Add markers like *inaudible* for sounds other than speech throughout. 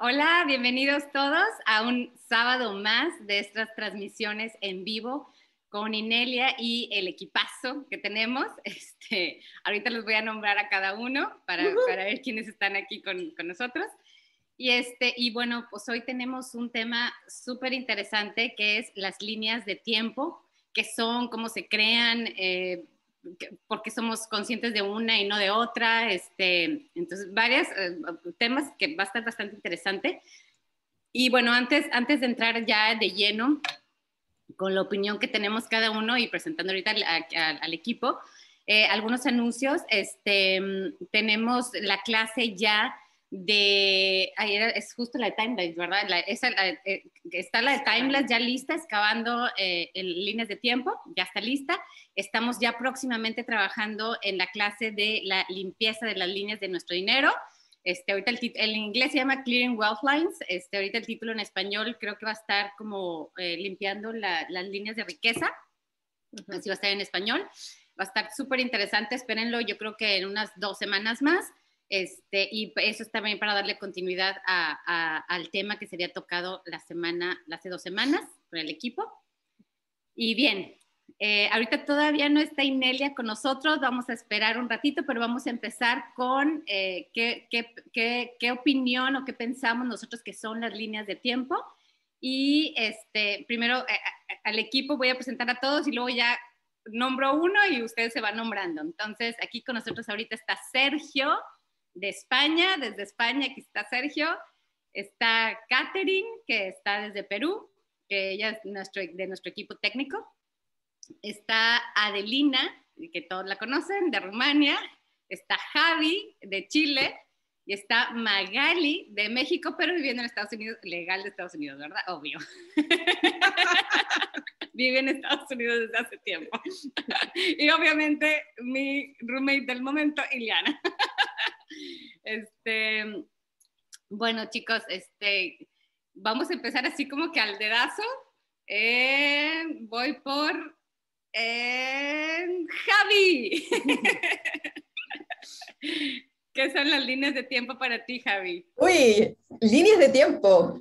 Hola, bienvenidos todos a un sábado más de estas transmisiones en vivo con Inelia y el equipazo que tenemos. *laughs* Este, ahorita los voy a nombrar a cada uno para, para ver quiénes están aquí con, con, nosotros. Y, este, y bueno, pues hoy tenemos un tema súper interesante que es las líneas de tiempo, que son, cómo se crean, eh, porque somos conscientes de una y no de otra. Este, entonces, varios eh, temas que va a estar bastante interesante. Y bueno, antes, antes de entrar ya de lleno con la opinión que tenemos cada uno y presentando ahorita al, equipo, eh, algunos anuncios. Este, tenemos la clase ya de, ahí es justo la de Timeless, ¿verdad? esa, eh, está la de Timeless ya lista, excavando eh, en líneas de tiempo, ya está lista. Estamos ya próximamente trabajando en la clase de la limpieza de las líneas de nuestro dinero. Este, ahorita el, el inglés se llama Clearing Wealth Lines, este, ahorita el título en español creo que va a estar como eh, limpiando las líneas de riqueza, así va a estar en español. Va a estar súper interesante, espérenlo, yo creo que en unas dos semanas más. Este, y eso es también para darle continuidad al tema que sería tocado la semana, hace dos semanas con el equipo. Y bien, eh, ahorita todavía no está Inelia con nosotros, vamos a esperar un ratito, pero vamos a empezar con eh, qué, qué, qué, opinión o qué pensamos nosotros que son las líneas de tiempo. Y este, primero eh, al equipo voy a presentar a todos y luego ya nombro uno y ustedes se van nombrando. Entonces, aquí con nosotros ahorita está Sergio, de España, desde España, aquí está Sergio, está Catherine, que está desde Perú, que ella es nuestro, de nuestro equipo técnico, está Adelina, que todos la conocen, de Rumania, está Javi, de Chile, y está Magali, de México, pero viviendo en Estados Unidos, legal de Estados Unidos, ¿verdad? Obvio. *laughs* Vive en Estados Unidos desde hace tiempo. *laughs* y obviamente mi roommate del momento, Iliana. Este, bueno, chicos, este, vamos a empezar así como que al dedazo. Eh, voy por eh, Javi. *laughs* ¿Qué son las líneas de tiempo para ti, Javi? Uy, líneas de tiempo.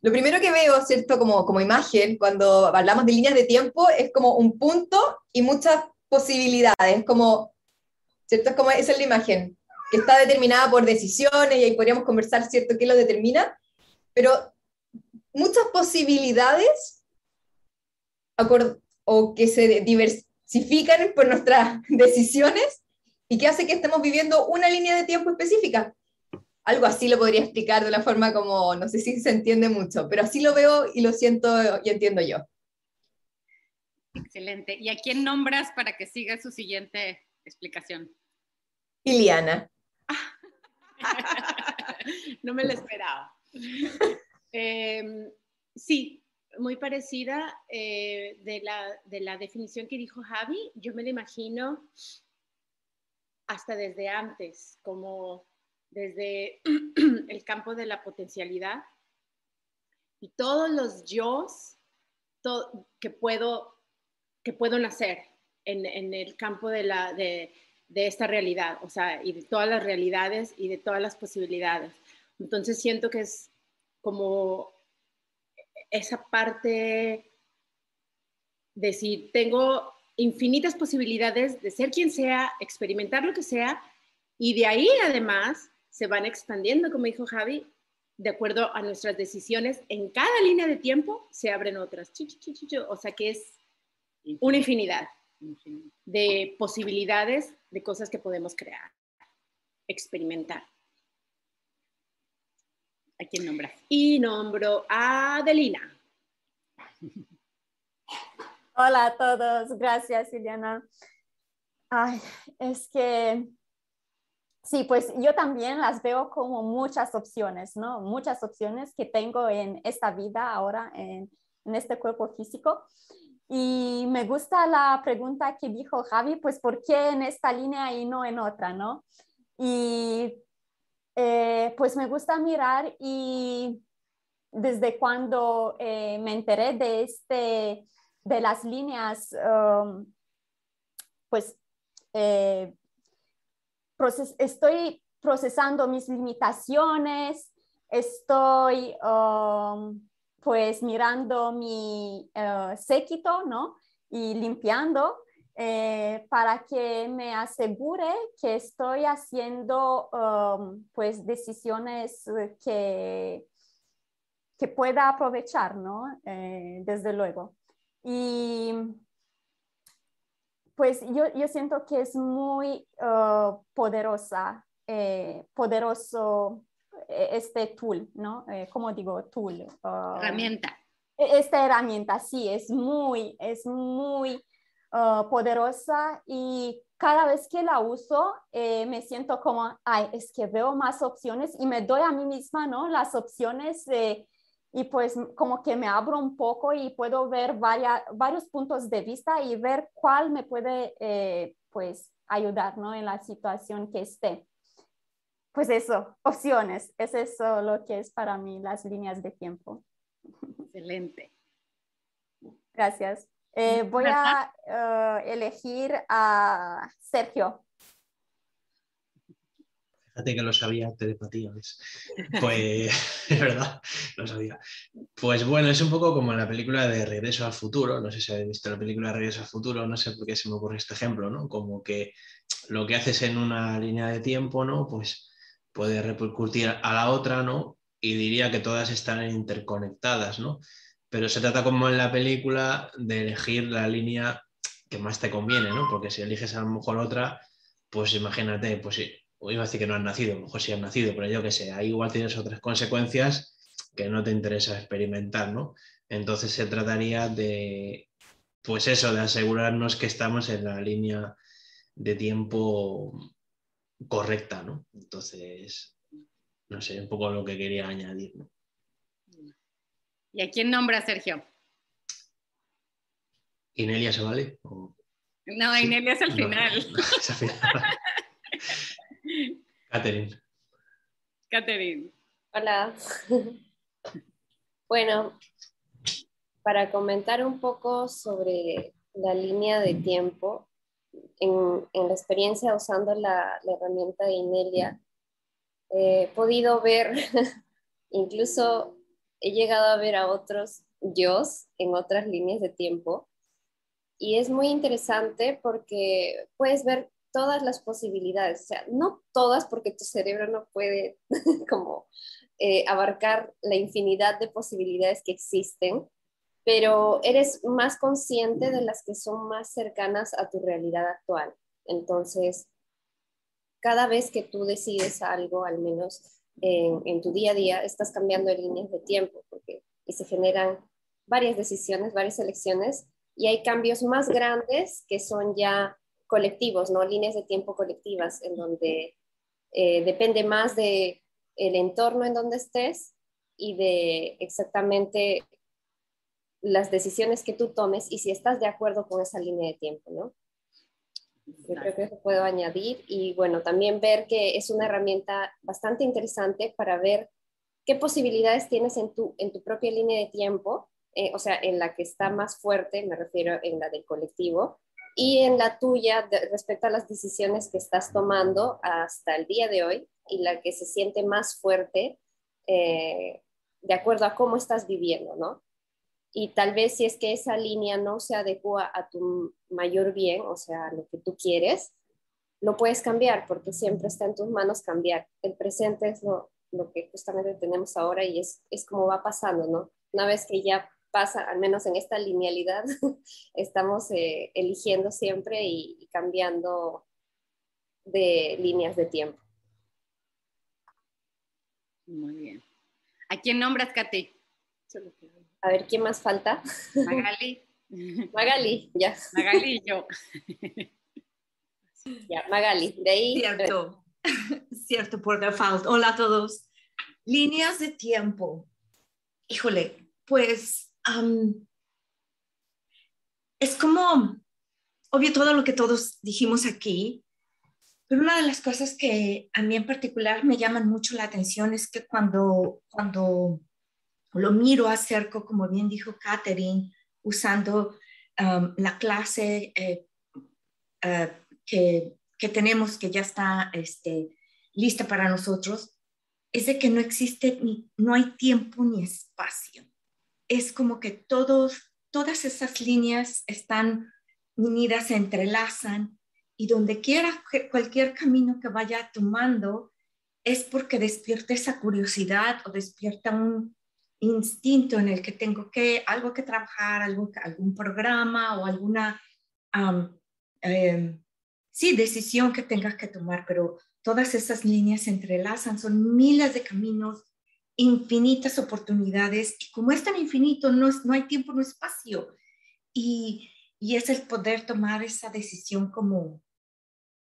Lo primero que veo, ¿cierto? Como, como imagen, cuando hablamos de líneas de tiempo, es como un punto y muchas posibilidades, como ¿cierto? Como esa es la imagen, que está determinada por decisiones y ahí podríamos conversar, ¿cierto?, qué lo determina, pero muchas posibilidades o que se diversifican por nuestras *laughs* decisiones y que hace que estemos viviendo una línea de tiempo específica. Algo así lo podría explicar de una forma como, no sé si se entiende mucho, pero así lo veo y lo siento y entiendo yo. Excelente. ¿Y a quién nombras para que siga su siguiente explicación? Iliana. *laughs* no me lo esperaba. Em, sí, muy parecida eh, de, la, de, la, definición que dijo Javi. Yo me lo imagino hasta desde antes, como desde *clears throat* el campo de la potencialidad y todos los yo que, puedo, que puedo nacer en, en el campo de la, de, de esta realidad, o sea, y de todas las realidades y de todas las posibilidades. Entonces siento que es como esa parte de si tengo infinitas posibilidades de ser quien sea, experimentar lo que sea, y de ahí además se van expandiendo, como dijo Javi, de acuerdo a nuestras decisiones, en cada línea de tiempo se abren otras. O sea que es una infinidad de posibilidades de cosas que podemos crear, experimentar. ¿A quién nombra? Y nombro a Adelina. *laughs* Hola a todos, gracias Iliana. Ay, es que sí, pues yo también las veo como muchas opciones, ¿no? Muchas opciones que tengo en esta vida ahora, en, en este cuerpo físico. Y me gusta la pregunta que dijo Javi, pues ¿por qué en esta línea y no en otra, no? Y eh, pues me gusta mirar y desde cuando eh, me enteré de, este, de las líneas, um, pues eh, estoy procesando mis limitaciones, estoy um, pues mirando mi uh, séquito, ¿no? Y limpiando eh, para que me asegure que estoy haciendo um, pues decisiones que, que pueda aprovechar, ¿no? Eh, desde luego. Y pues yo, yo siento que es muy uh, poderosa, eh, poderoso este tool, ¿no? ¿Cómo digo tool? Uh, herramienta. E, esta herramienta, sí, es muy, es muy Uh, poderosa y cada vez que la uso eh, me siento como, ay, es que veo más opciones y me doy a mí misma, ¿no? Las opciones y pues como que me abro un poco y puedo ver varios puntos de vista y ver cuál me puede eh, pues ayudar, ¿no? En la situación que esté. Pues eso, opciones, es eso lo que es para mí las líneas de tiempo. Excelente. Gracias. Eh, voy a uh, elegir a Sergio. Fíjate que lo sabía, telepatía, ¿ves? Pues, *laughs* es verdad, lo sabía. Pues bueno, es un poco como en la película de Regreso al Futuro, no sé si habéis visto la película de Regreso al Futuro, no sé por qué se me ocurre este ejemplo, ¿no? Como que lo que haces en una línea de tiempo, ¿no? Pues puede repercutir a la otra, ¿no? Y diría que todas están interconectadas, ¿no? pero se trata como en la película de elegir la línea que más te conviene, ¿no? Porque si eliges a lo mejor otra, pues imagínate, pues iba a decir que no has nacido, a lo mejor sí has nacido, pero yo qué sé, ahí igual tienes otras consecuencias que no te interesa experimentar, ¿no? Entonces se trataría de, pues eso, de asegurarnos que estamos en la línea de tiempo correcta, ¿no? Entonces, no sé, un poco lo que quería añadir, ¿no? ¿Y a quién nombra Sergio? ¿Inelia se vale? No, Inelia es al final. es al final. *laughs* Catherine. Catherine. Hola. bueno, para comentar un poco sobre la línea de tiempo, en, la experiencia usando la, la herramienta de Inelia, he podido ver *laughs* incluso he llegado a ver a otros yo en otras líneas de tiempo. Y es muy interesante porque puedes ver todas las posibilidades, o sea, no todas porque tu cerebro no puede *laughs* como eh, abarcar la infinidad de posibilidades que existen, pero eres más consciente de las que son más cercanas a tu realidad actual. Entonces, cada vez que tú decides algo, al menos en, tu día a día, estás cambiando líneas de tiempo porque, y se generan varias decisiones, varias elecciones y hay cambios más grandes que son ya colectivos, ¿no? Líneas de tiempo colectivas en donde eh, depende más de el entorno en donde estés y de exactamente las decisiones que tú tomes y si estás de acuerdo con esa línea de tiempo, ¿no? Yo creo que eso puedo añadir y bueno, también ver que es una herramienta bastante interesante para ver qué posibilidades tienes en tu, en tu propia línea de tiempo, eh, o sea, en la que está más fuerte, me refiero en la del colectivo, y en la tuya respecto a las decisiones que estás tomando hasta el día de hoy y la que se siente más fuerte eh, de acuerdo a cómo estás viviendo, ¿no? Y tal vez si es que esa línea no se adecua a tu mayor bien, o sea, a lo que tú quieres, lo puedes cambiar porque siempre está en tus manos cambiar. El presente es lo, que justamente tenemos ahora y es, es como va pasando, ¿no? Una vez que ya pasa, al menos en esta linealidad, *laughs* estamos eh, eligiendo siempre y, y, cambiando de líneas de tiempo. Muy bien. ¿A quién nombras, Katy? A ver, ¿quién más falta? Magali. *laughs* Magali, ya. Magali y yo. *laughs* Ya, Magali, de ahí. Cierto, *laughs* cierto, por default. Hola a todos. Líneas de tiempo. Híjole, pues es como, obvio todo lo que todos dijimos aquí, pero una de las cosas que a mí en particular me llaman mucho la atención es que cuando, cuando lo miro, acerco, como bien dijo Catherine, usando um, la clase eh, eh, que, tenemos, que ya está este, lista para nosotros, es de que no existe, ni, no hay tiempo ni espacio. Es como que todos, todas esas líneas están unidas, se entrelazan y donde quiera, cualquier camino que vaya tomando, es porque despierta esa curiosidad o despierta un instinto en el que tengo que, algo que trabajar, algo, algún programa o alguna, em, sí, decisión que tengas que tomar, pero todas esas líneas se entrelazan, son miles de caminos, infinitas oportunidades, y como es tan infinito, no, no hay tiempo, no espacio, y, y es el poder tomar esa decisión como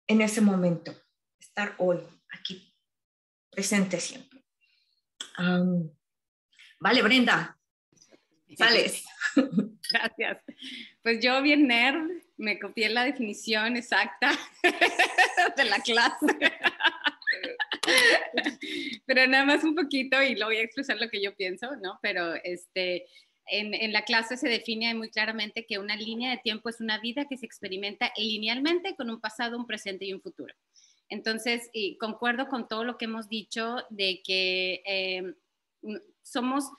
en ese momento, estar hoy, aquí, presente siempre. Vale, Brenda, sales. *laughs* Gracias. Pues yo bien nerd, me copié la definición exacta *laughs* de la clase. *laughs* Pero nada más un poquito y lo voy a expresar lo que yo pienso, ¿no? Pero este, en, en, la clase se define muy claramente que una línea de tiempo es una vida que se experimenta linealmente con un pasado, un presente y un futuro. Entonces, y concuerdo con todo lo que hemos dicho de que eh, somos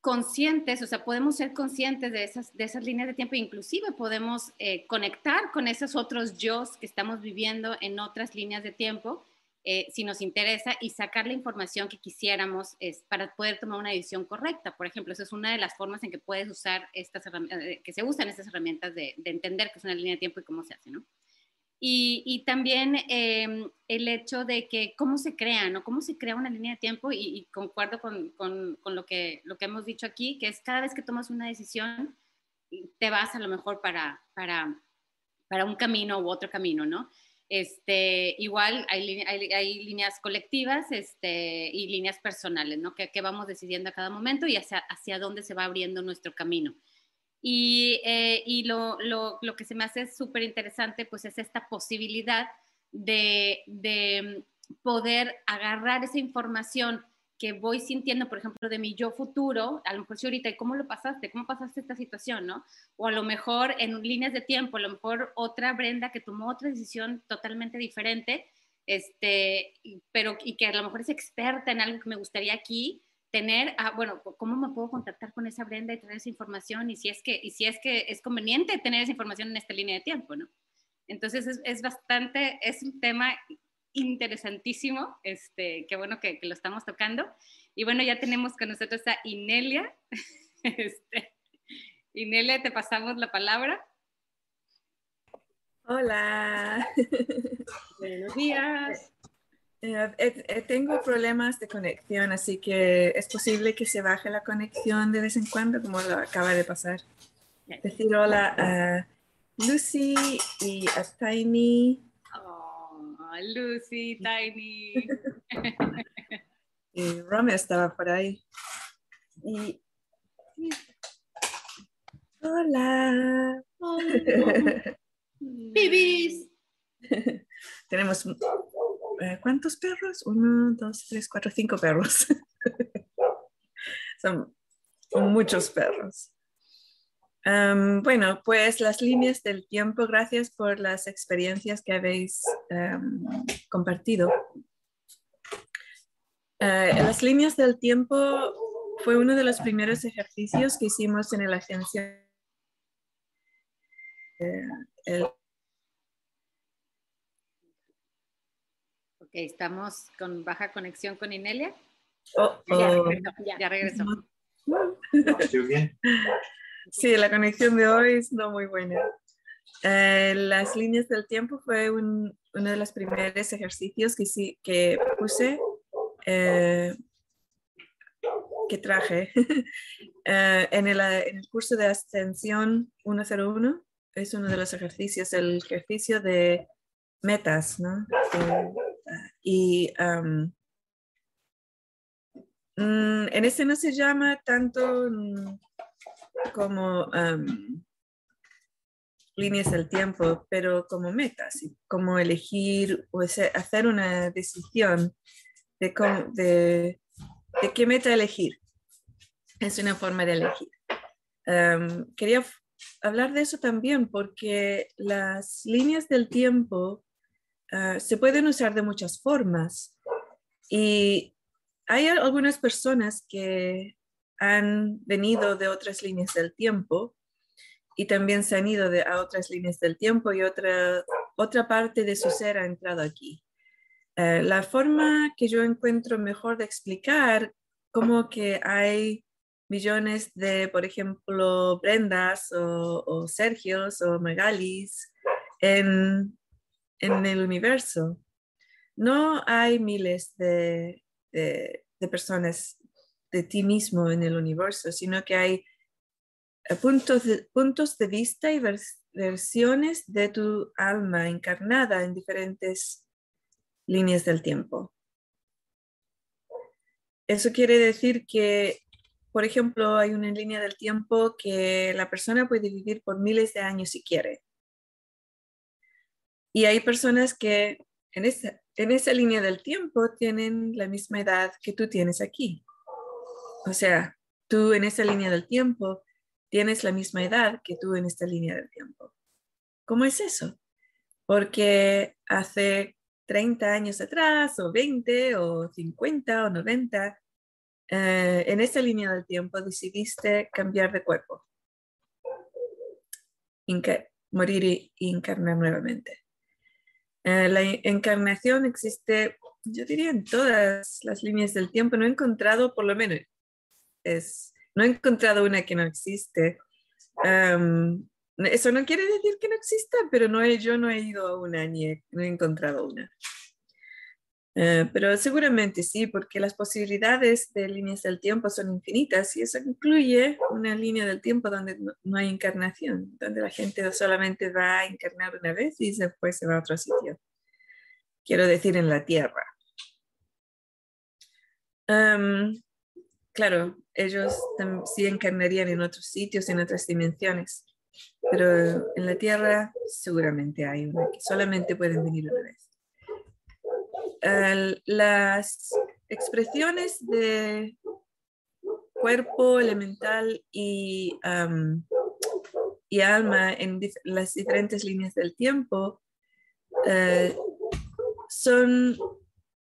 conscientes, o sea, podemos ser conscientes de esas, de esas líneas de tiempo, inclusive podemos eh, conectar con esos otros yo que estamos viviendo en otras líneas de tiempo, eh, si nos interesa, y sacar la información que quisiéramos es, para poder tomar una decisión correcta. Por ejemplo, esa es una de las formas en que puedes usar estas eh, que se usan estas herramientas de, de entender qué es una línea de tiempo y cómo se hace, ¿no? Y, también em, el hecho de que cómo se crea, ¿no? Cómo se crea una línea de tiempo y, concuerdo con, con, lo, que, lo que hemos dicho aquí, que es cada vez que tomas una decisión, te vas a lo mejor para, para, para un camino u otro camino, ¿no? Este, igual hay, hay, hay, líneas colectivas este, y líneas personales, ¿no? Que, que, vamos decidiendo a cada momento y hacia, hacia dónde se va abriendo nuestro camino. Y, eh, y lo, lo, lo, que se me hace súper interesante, pues es esta posibilidad de, de, poder agarrar esa información que voy sintiendo, por ejemplo, de mi yo futuro, a lo mejor si ahorita, ¿cómo lo pasaste? ¿Cómo pasaste esta situación? ¿no? O a lo mejor en líneas de tiempo, a lo mejor otra Brenda que tomó otra decisión totalmente diferente, este, pero y que a lo mejor es experta en algo que me gustaría aquí, tener, ah, bueno, ¿cómo me puedo contactar con esa Brenda y traer esa información? Y si es que, y si es, que es conveniente tener esa información en esta línea de tiempo, ¿no? Entonces es, es bastante, es un tema interesantísimo, este, qué bueno que, que, lo estamos tocando. Y bueno, ya tenemos con nosotros a Inelia. *laughs* Este, Inelia, te pasamos la palabra. Hola. *laughs* Buenos días. Eh, eh, tengo problemas de conexión, así que es posible que se baje la conexión de vez en cuando, como lo acaba de pasar. Decir hola a Lucy y a Tiny. Oh, Lucy, Tiny. *laughs* y Rome estaba por ahí. Y... Hola. Bibis. *laughs* *laughs* Tenemos ¿cuántos perros? Uno, dos, tres, cuatro, cinco perros. *laughs* Son muchos perros. bueno, pues las líneas del tiempo, gracias por las experiencias que habéis compartido. Eh, las líneas del tiempo fue uno de los primeros ejercicios que hicimos en la agencia. Eh, estamos con baja conexión con Inelia. Oh, Ya regresó. Sí, la conexión de hoy es no muy buena. Eh, las líneas del tiempo fue uno de los primeros ejercicios que, sí, que puse, eh, que traje *laughs* eh, en, el, en, el, curso de ascensión 101. Es uno de los ejercicios, el ejercicio de metas, ¿no? Y mm, en no se llama tanto mm, como líneas del tiempo, pero como metas, como elegir o hacer una decisión de, de, de, qué meta elegir. Es una forma de elegir. quería hablar de eso también porque las líneas del tiempo ah, se pueden usar de muchas formas. Y hay algunas personas que han venido de otras líneas del tiempo y también se han ido de, a otras líneas del tiempo y otra, otra parte de su ser ha entrado aquí. Eh, la forma que yo encuentro mejor de explicar como que hay millones de, por ejemplo, Brendas o, o Sergios o Magalis en, en, el universo. No hay miles de, personas de ti mismo en el universo, sino que hay eh, puntos de, puntos de vista y versiones de tu alma encarnada en diferentes líneas del tiempo. Eso quiere decir que, por ejemplo, hay una línea del tiempo que la persona puede vivir por miles de años si quiere. Y hay personas que en esa, en esa línea del tiempo tienen la misma edad que tú tienes aquí. O sea, tú en esa línea del tiempo tienes la misma edad que tú en esta línea del tiempo. ¿Cómo es eso? Porque hace 30 años atrás, o 20, o 50, o 90, eh, en esa línea del tiempo decidiste cambiar de cuerpo, morir y encarnar nuevamente. Eh, la encarnación existe, yo diría, en todas las líneas del tiempo. No he encontrado, por lo menos, es, no he encontrado una que no existe. eso no quiere decir que no exista, pero no he, yo no he ido a una ni he, no he encontrado una. Eh, pero seguramente sí, porque las posibilidades de líneas del tiempo son infinitas y eso incluye una línea del tiempo donde no, no, hay encarnación, donde la gente solamente va a encarnar una vez y después se va a otro sitio. Quiero decir, en la Tierra claro, ellos sí encarnarían en otros sitios, en otras dimensiones, pero en la Tierra seguramente hay una que solamente pueden venir una vez. Las expresiones de cuerpo elemental y, y alma en las diferentes líneas del tiempo eh, son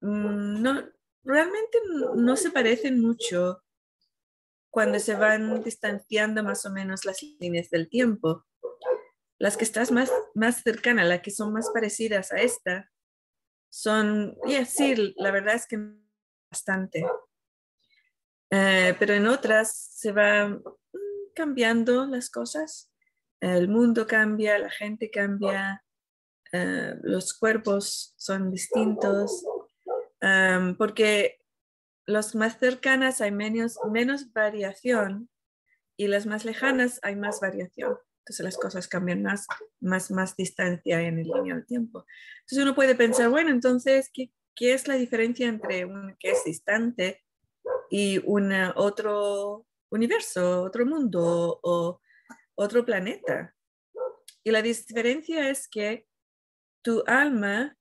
mm, no, realmente no se parecen mucho cuando se van distanciando más o menos las líneas del tiempo. Las que estás más, más cercana, las que son más parecidas a esta, son, y sí, la verdad es que bastante. Eh, pero en otras se van cambiando las cosas. El mundo cambia, la gente cambia, eh, los cuerpos son distintos, um, porque las más cercanas hay menos, menos variación y las más lejanas hay más variación. Entonces las cosas cambian más, más, más distancia en el línea del tiempo. Entonces uno puede pensar, bueno, entonces, ¿qué, qué es la diferencia entre un que es distante y un otro universo, otro mundo o otro planeta? Y la diferencia es que tu alma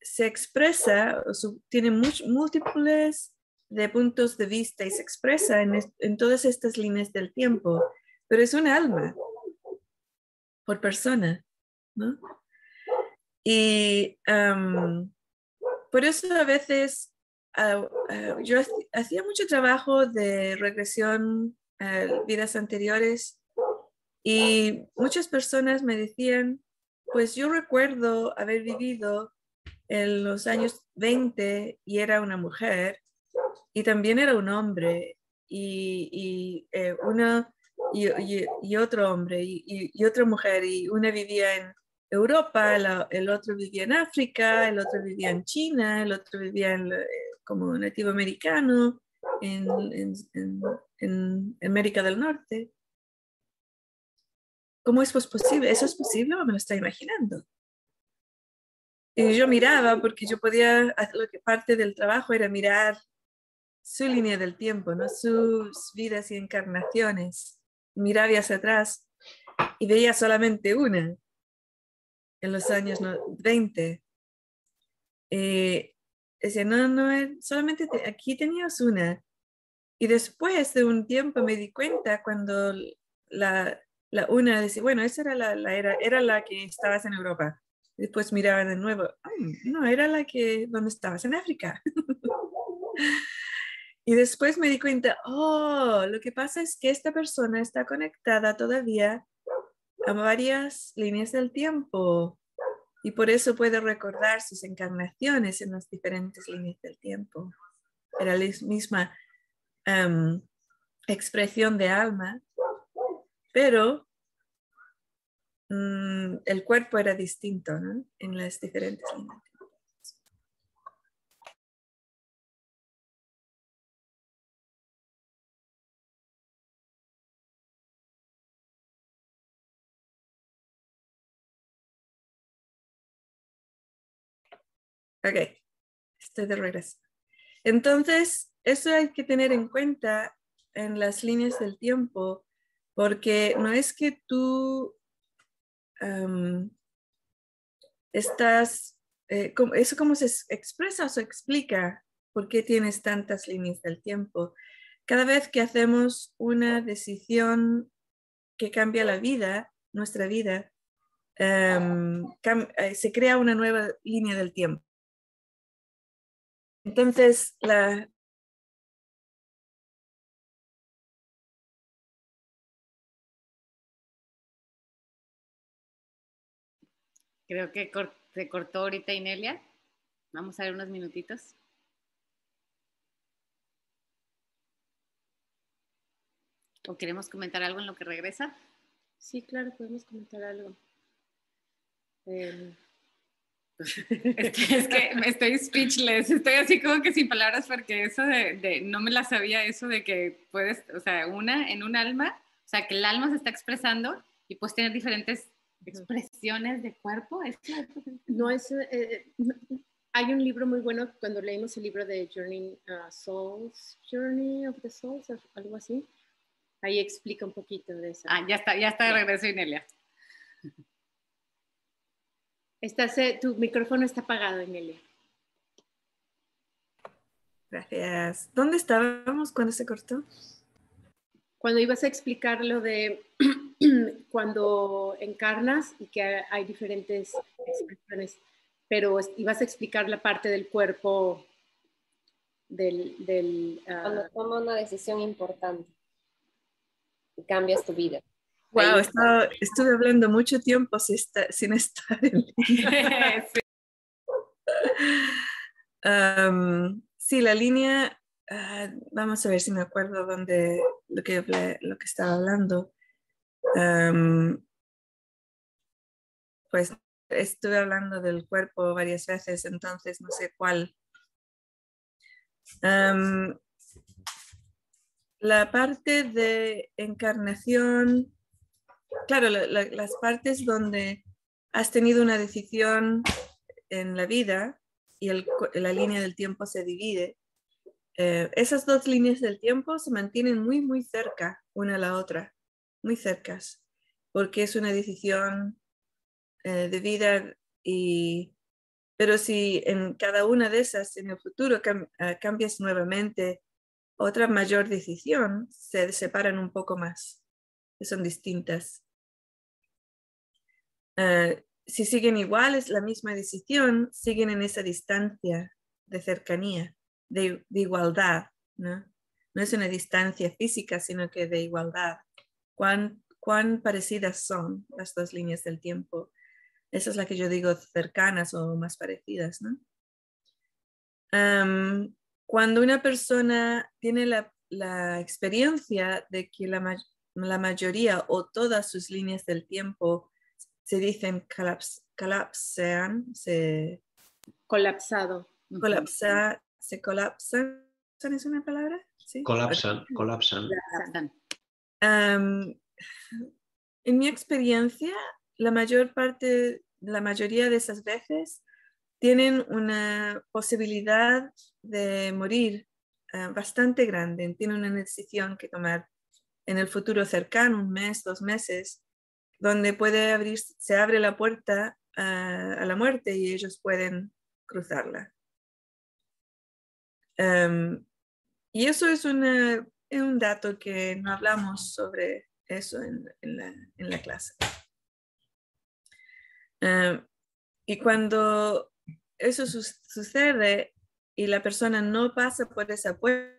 se expresa, tiene múltiples de puntos de vista y se expresa en, todas estas líneas del tiempo, pero es un alma por persona, ¿no? Y por eso a veces ah, ah, yo hacía mucho trabajo de regresión a vidas anteriores y muchas personas me decían, pues yo recuerdo haber vivido en los años 20 y era una mujer y también era un hombre y, y eh, una y, y, otro hombre y, otra mujer y una vivía en Europa, el, otro vivía en África, el otro vivía en China, el otro vivía en, eh, como nativo americano en, en, en, América del Norte. ¿Cómo es posible? ¿Eso es posible me lo está imaginando? Y yo miraba porque yo podía, lo que parte del trabajo era mirar su línea del tiempo, ¿no? sus vidas y encarnaciones. Miraba hacia atrás y veía solamente una en los años 20. Eh, decía, no, no, eh, solamente aquí tenías una. Y después de un tiempo me di cuenta cuando la, una decía, bueno, esa era la, era, era la que estabas en Europa Después miraba de nuevo, no, era la que, ¿dónde estabas? En África. *laughs* y después me di cuenta, oh, lo que pasa es que esta persona está conectada todavía a varias líneas del tiempo y por eso puede recordar sus encarnaciones en las diferentes líneas del tiempo. Era la misma em, expresión de alma, pero mm, el cuerpo era distinto en las diferentes líneas. Ok, estoy de regreso. Entonces, eso hay que tener en cuenta en las líneas del tiempo, porque no es que tú estás, eh, eso como se expresa o se explica por qué tienes tantas líneas del tiempo. Cada vez que hacemos una decisión que cambia la vida, nuestra vida, eh, se crea una nueva línea del tiempo. Entonces, la... Creo que se cortó ahorita Inelia. Vamos a ver unos minutitos. ¿O queremos comentar algo en lo que regresa? Sí, claro, podemos comentar algo. Eh, es que me estoy speechless, estoy así como que sin palabras porque eso de, no me la sabía, eso de que puedes, o sea, una en un alma, o sea, que el alma se está expresando y puedes tener diferentes expresiones de cuerpo. ¿Es no es, eh, hay un libro muy bueno cuando leímos el libro de Journey uh, Souls, Journey of the Souls, algo así. Ahí explica un poquito de eso. Ah, ya está, ya está de regreso Inelia. Estás, eh, tu micrófono está apagado, Emilia. Gracias. ¿Dónde estábamos cuando se cortó? Cuando ibas a explicar lo de *clears throat* cuando encarnas y que hay diferentes expresiones, pero ibas a explicar la parte del cuerpo del... del uh... Cuando tomas una decisión importante y cambias tu vida. Wow, estuve hablando mucho tiempo sin, estar en *laughs* línea. sí. la línea, ah, vamos a ver si me acuerdo dónde lo que, lo que estaba hablando. pues estuve hablando del cuerpo varias veces, entonces no sé cuál. la parte de encarnación claro, las partes donde has tenido una decisión en la vida y la línea del tiempo se divide, eh, esas dos líneas del tiempo se mantienen muy, muy cerca una a la otra, muy cercas, porque es una decisión eh, de vida y... Pero si en cada una de esas en el futuro eh, cambias nuevamente otra mayor decisión, se separan un poco más, son distintas. Eh, si siguen iguales, la misma decisión, siguen en esa distancia de cercanía, de, igualdad, ¿no? No es una distancia física, sino que de igualdad. ¿Cuán, cuán parecidas son las dos líneas del tiempo? Esa es la que yo digo cercanas o más parecidas, ¿no? cuando una persona tiene la, experiencia de que la mayoría o todas sus líneas del tiempo se dicen colapsean, se... Colapsado. Colapsa, se colapsan. ¿Es una palabra? ¿Sí? Colapsan, colapsan. en mi experiencia, la mayor parte, la mayoría de esas veces tienen una posibilidad de morir eh, bastante grande, tienen una decisión que tomar en el futuro cercano, un mes, dos meses, donde puede abrir, se abre la puerta a, la muerte y ellos pueden cruzarla. Em, y eso es, un dato que no hablamos sobre eso en, la, clase. Em, y cuando eso sucede y la persona no pasa por esa puerta,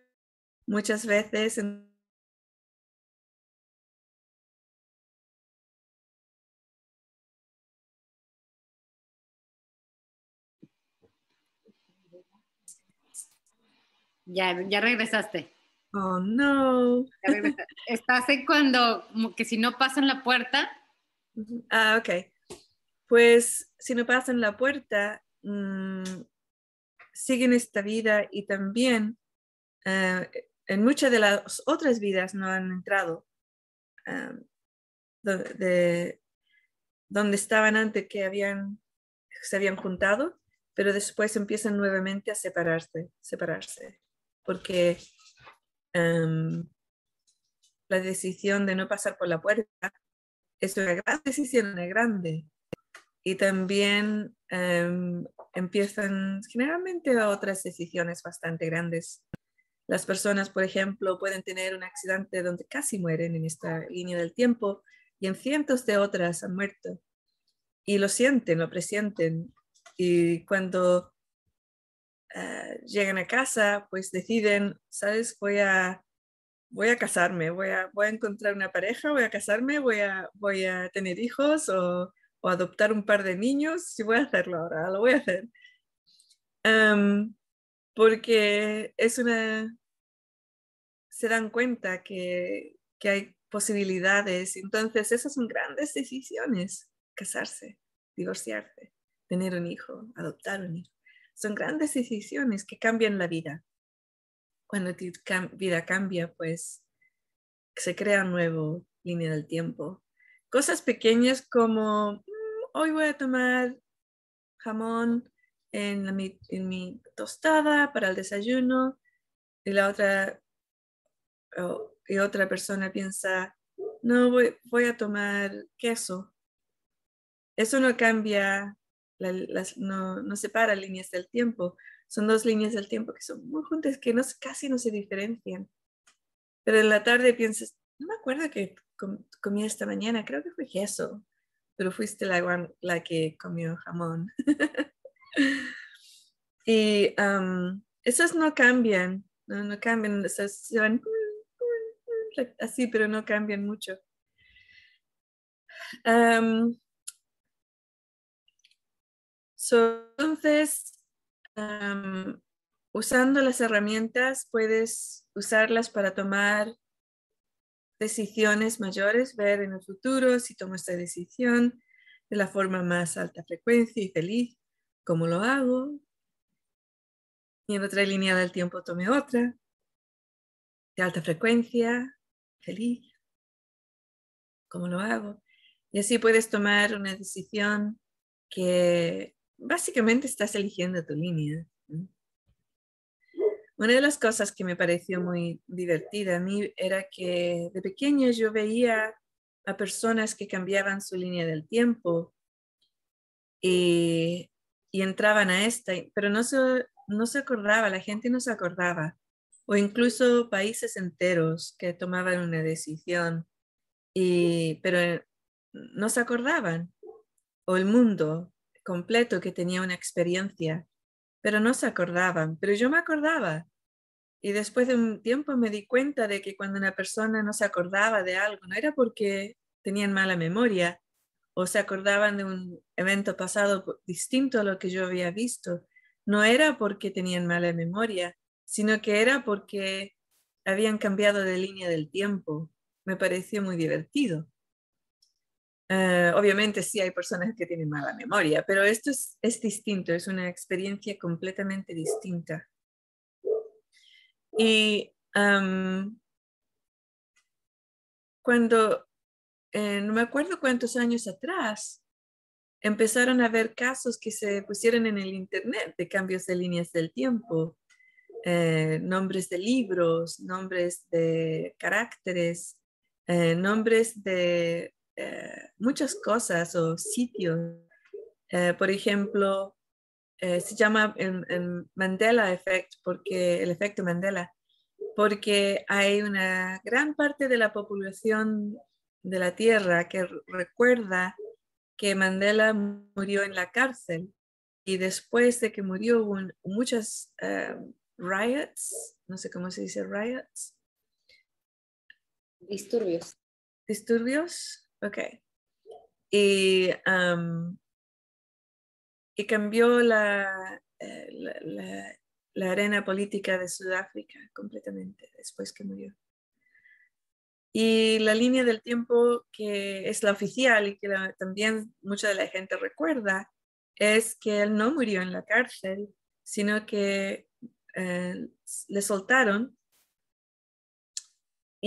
muchas veces Ya, ya regresaste. Oh, no. Estás en cuando, como que si no pasan la puerta. Ah, ok. Pues si no pasan la puerta, mm, siguen esta vida y también eh, en muchas de las otras vidas no han entrado ah, de, donde estaban antes que habían, se habían juntado, pero después empiezan nuevamente a separarse, separarse porque em, la decisión de no pasar por la puerta es una gran decisión, una grande. Y también em, empiezan generalmente otras decisiones bastante grandes. Las personas, por ejemplo, pueden tener un accidente donde casi mueren en esta línea del tiempo y en cientos de otras han muerto. Y lo sienten, lo presienten. Y cuando eh, llegan a casa, pues deciden, ¿sabes? Voy a, voy a casarme, voy a, voy a encontrar una pareja, voy a casarme, voy a, voy a tener hijos o, adoptar un par de niños, si voy a hacerlo ahora, lo voy a hacer. Em, porque es una, se dan cuenta que, que hay posibilidades, entonces esas son grandes decisiones, casarse, divorciarse, tener un hijo, adoptar un hijo. Son grandes decisiones que cambian la vida. Cuando tu vida cambia, pues se crea una nueva línea del tiempo. Cosas pequeñas como, mm, hoy voy a tomar jamón en, mi tostada para el desayuno y la otra, y otra persona piensa, no, voy, voy a tomar queso. Eso no cambia no, no, separa líneas del tiempo. Son dos líneas del tiempo que son muy juntas, que casi no se diferencian. Pero en la tarde piensas, no me acuerdo que comí esta mañana, creo que fue queso, pero fuiste la, que comió jamón. *laughs* y esas no cambian, no, no cambian, esas se van así, pero no cambian mucho. Entonces, usando las herramientas, puedes usarlas para tomar decisiones mayores, ver en el futuro si tomo esta decisión de la forma más alta frecuencia y feliz, cómo lo hago. Y en otra línea del tiempo tome otra, de alta frecuencia, feliz, cómo lo hago. Y así puedes tomar una decisión que básicamente estás eligiendo tu línea. Una de las cosas que me pareció muy divertida a mí era que de pequeña yo veía a personas que cambiaban su línea del tiempo y, entraban a esta, pero no se, no se acordaba, la gente no se acordaba, o incluso países enteros que tomaban una decisión, y, pero no se acordaban, o el mundo, completo que tenía una experiencia, pero no se acordaban, pero yo me acordaba. Y después de un tiempo me di cuenta de que cuando una persona no se acordaba de algo, no era porque tenían mala memoria o se acordaban de un evento pasado distinto a lo que yo había visto, no era porque tenían mala memoria, sino que era porque habían cambiado de línea del tiempo. Me pareció muy divertido. Eh, obviamente sí hay personas que tienen mala memoria, pero esto es, es distinto, es una experiencia completamente distinta. Y cuando, eh, no me acuerdo cuántos años atrás, empezaron a haber casos que se pusieron en el Internet de cambios de líneas del tiempo, eh, nombres de libros, nombres de caracteres, nombres de eh, muchas cosas o sitios. Eh, por ejemplo, eh, se llama el, Mandela Effect, porque el efecto Mandela, porque hay una gran parte de la población de la Tierra que recuerda que Mandela murió en la cárcel y después de que murió hubo muchas riots, no sé cómo se dice riots. Disturbios. Disturbios, ok. Y, cambió la, eh, la, arena política de Sudáfrica completamente después que murió. Y la línea del tiempo que es la oficial y que también mucha de la gente recuerda es que él no murió en la cárcel, sino que eh, le soltaron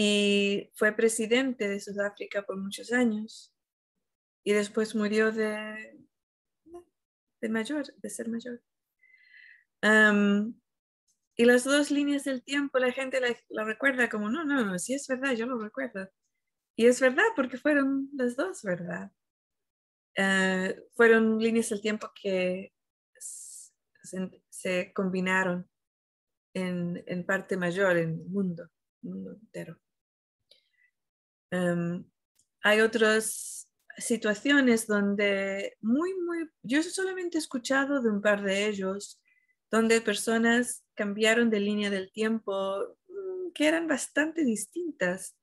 y fue presidente de Sudáfrica por muchos años y después murió de, de mayor, de ser mayor. y las dos líneas del tiempo, la gente la, recuerda como, no, no, no, sí es verdad, yo lo recuerdo. Y es verdad porque fueron las dos, ¿verdad? Eh, fueron líneas del tiempo que se, combinaron en, en, parte mayor en el mundo, mundo entero. Hay otros situaciones donde muy, muy, yo solamente he escuchado de un par de ellos, donde personas cambiaron de línea del tiempo mm, que eran bastante distintas.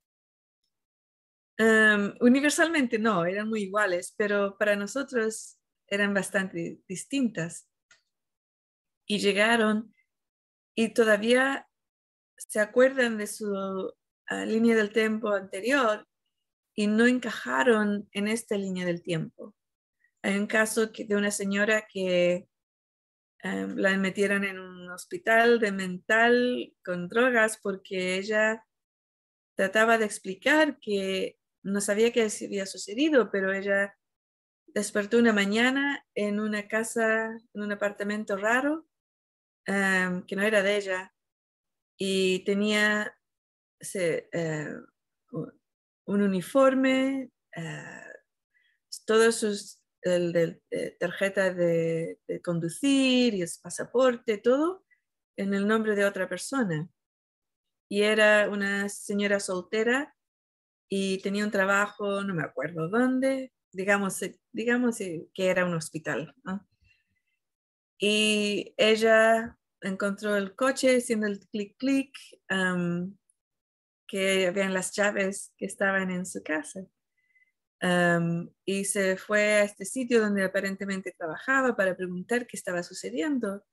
universalmente no, eran muy iguales, pero para nosotros eran bastante distintas. Y llegaron y todavía se acuerdan de su línea del tiempo anterior y no encajaron en esta línea del tiempo. Hay un caso de una señora que em, la metieron en un hospital de mental con drogas porque ella trataba de explicar que no sabía qué había sucedido, pero ella despertó una mañana en una casa, en un apartamento raro, em, que no era de ella, y tenía se, eh, un uniforme, uh, todos sus el, eh, tarjeta de, conducir y el pasaporte, todo en el nombre de otra persona. Y era una señora soltera y tenía un trabajo, no me acuerdo dónde, digamos, eh, digamos que era un hospital. Y ella encontró el coche haciendo el clic clic que habían las llaves que estaban en su casa. y se fue a este sitio donde aparentemente trabajaba para preguntar qué estaba sucediendo.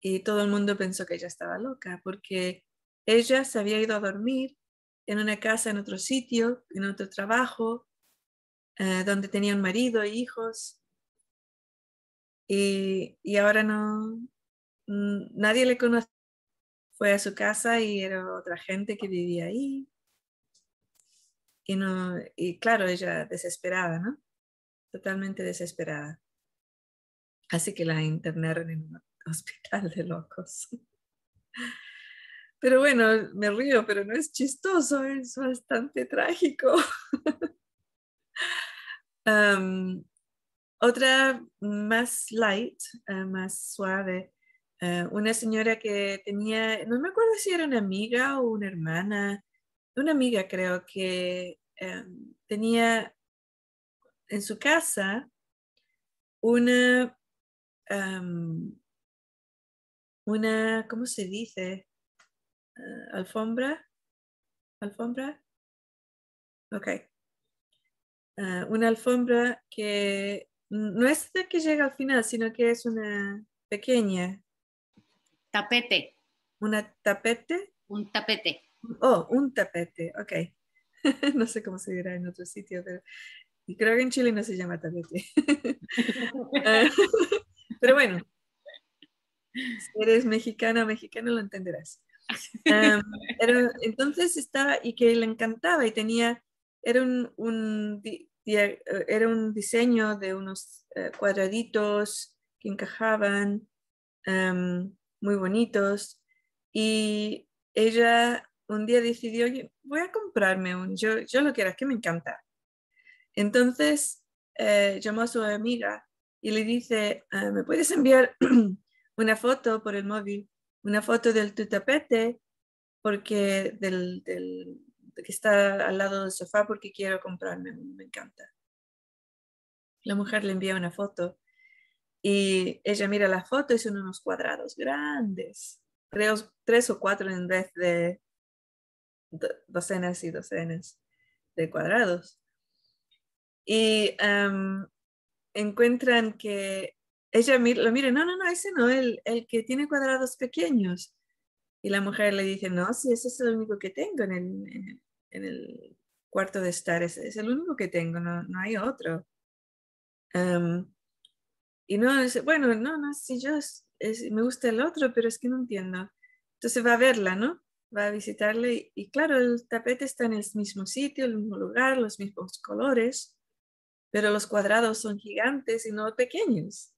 Y todo el mundo pensó que ella estaba loca porque ella se había ido a dormir en una casa en otro sitio, en otro trabajo, eh, donde tenía un marido e hijos. Y, y ahora no, nadie le conoce fue a su casa y era otra gente que vivía ahí. Y, no, y claro, ella desesperada, ¿no? Totalmente desesperada. Así que la internaron en un *laughs* hospital de locos. Pero bueno, me río, pero no es chistoso, es bastante trágico. *laughs* otra más light, eh, más suave, eh, una señora que tenía, no me acuerdo si era una amiga o una hermana, una amiga creo que eh, tenía en su casa una, una, ¿cómo se dice? Eh, alfombra, alfombra, ok. una alfombra que no es de que llega al final, sino que es una pequeña, Tapete. ¿Una tapete? Un tapete. Oh, un tapete, ok. *laughs* no sé cómo se dirá en otro sitio, pero creo que en Chile no se llama tapete. Ah, *laughs* *laughs* pero bueno, si eres mexicana o mexicano lo entenderás. entonces estaba, y que le encantaba y tenía, era un, era un diseño de unos eh, cuadraditos que encajaban muy bonitos. Y ella un día decidió, voy a comprarme un, yo, yo lo quiero, que me encanta. Entonces eh, llamó a su amiga y le dice, ah, ¿me puedes enviar *clears throat* una foto por el móvil? Una foto del tu tapete, porque del, del, que está al lado del sofá, porque quiero comprarme, me encanta. La mujer le envía una foto y ella mira la foto y son unos cuadrados grandes, tres, tres o cuatro en vez de docenas y docenas de cuadrados. Y em, encuentran que ella lo mira, no, no, no, ese no, el, el que tiene cuadrados pequeños. Y la mujer le dice, no, sí, ese es el único que tengo en el, en el, cuarto de estar, ese es el único que tengo, no, no hay otro. Em, y no, dice, bueno, no, no, si yo me gusta el otro, pero es que no entiendo. Entonces va a verla, ¿no? Va a visitarle y, claro, el tapete está en el mismo sitio, el mismo lugar, los mismos colores, pero los cuadrados son gigantes y no pequeños.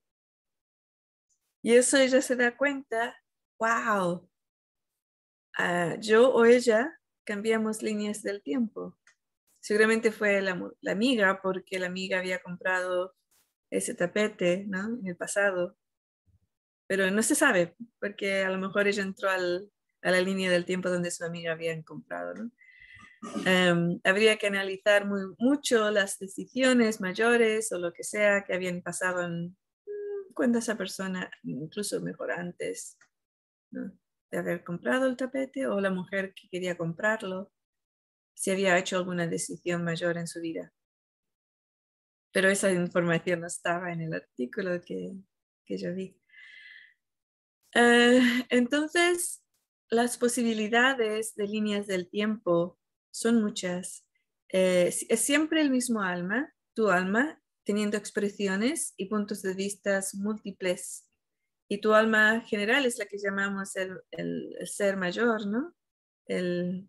Y eso ella se da cuenta, wow, ah, yo o ella cambiamos líneas del tiempo. Seguramente fue la, amiga porque la amiga había comprado ese tapete ¿no? en el pasado, pero no se sabe porque a lo mejor ella entró al, a la línea del tiempo donde su amiga había comprado. ¿no? Em, habría que analizar muy, mucho las decisiones mayores o lo que sea que habían pasado en, cuando esa persona, incluso mejor antes de haber comprado el tapete o la mujer que quería comprarlo, si había hecho alguna decisión mayor en su vida. Pero esa información no estaba en el artículo que, que yo vi. Eh, entonces, las posibilidades de líneas del tiempo son muchas. Eh, es siempre el mismo alma, tu alma, teniendo expresiones y puntos de vista múltiples. Y tu alma general es la que llamamos el, ser mayor, ¿no? El,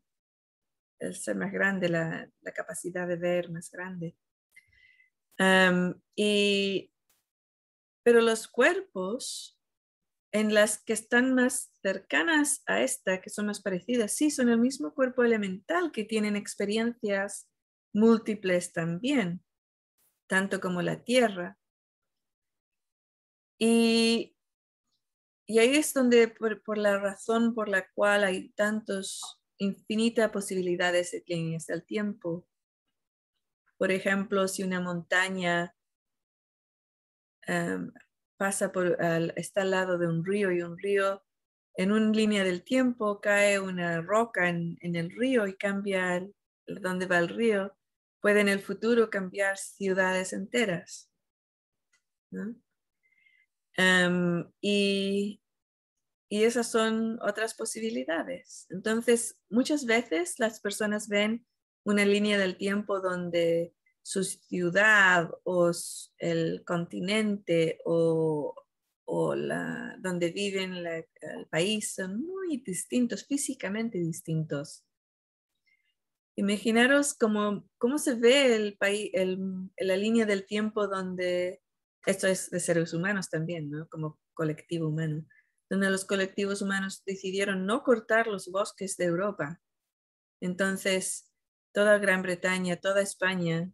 ser más grande, la, capacidad de ver más grande. Y, pero los cuerpos en las que están más cercanas a esta, que son más parecidas, sí, son el mismo cuerpo elemental que tienen experiencias múltiples también tanto como la tierra. Y, ahí es donde, por, la razón por la cual hay tantas infinitas posibilidades de líneas del tiempo. Por ejemplo, si una montaña em, pasa por, está al lado de un río y un río, en una línea del tiempo cae una roca en, el río y cambia dónde va el río puede en el futuro cambiar ciudades enteras. Em, y, y esas son otras posibilidades. Entonces, muchas veces las personas ven una línea del tiempo donde su ciudad o el continente o, o la, donde viven el país son muy distintos, físicamente distintos. Imaginaros cómo, cómo se ve el país, la línea del tiempo donde, esto es de seres humanos también, ¿no? como colectivo humano, donde los colectivos humanos decidieron no cortar los bosques de Europa. Entonces, toda Gran Bretaña, toda España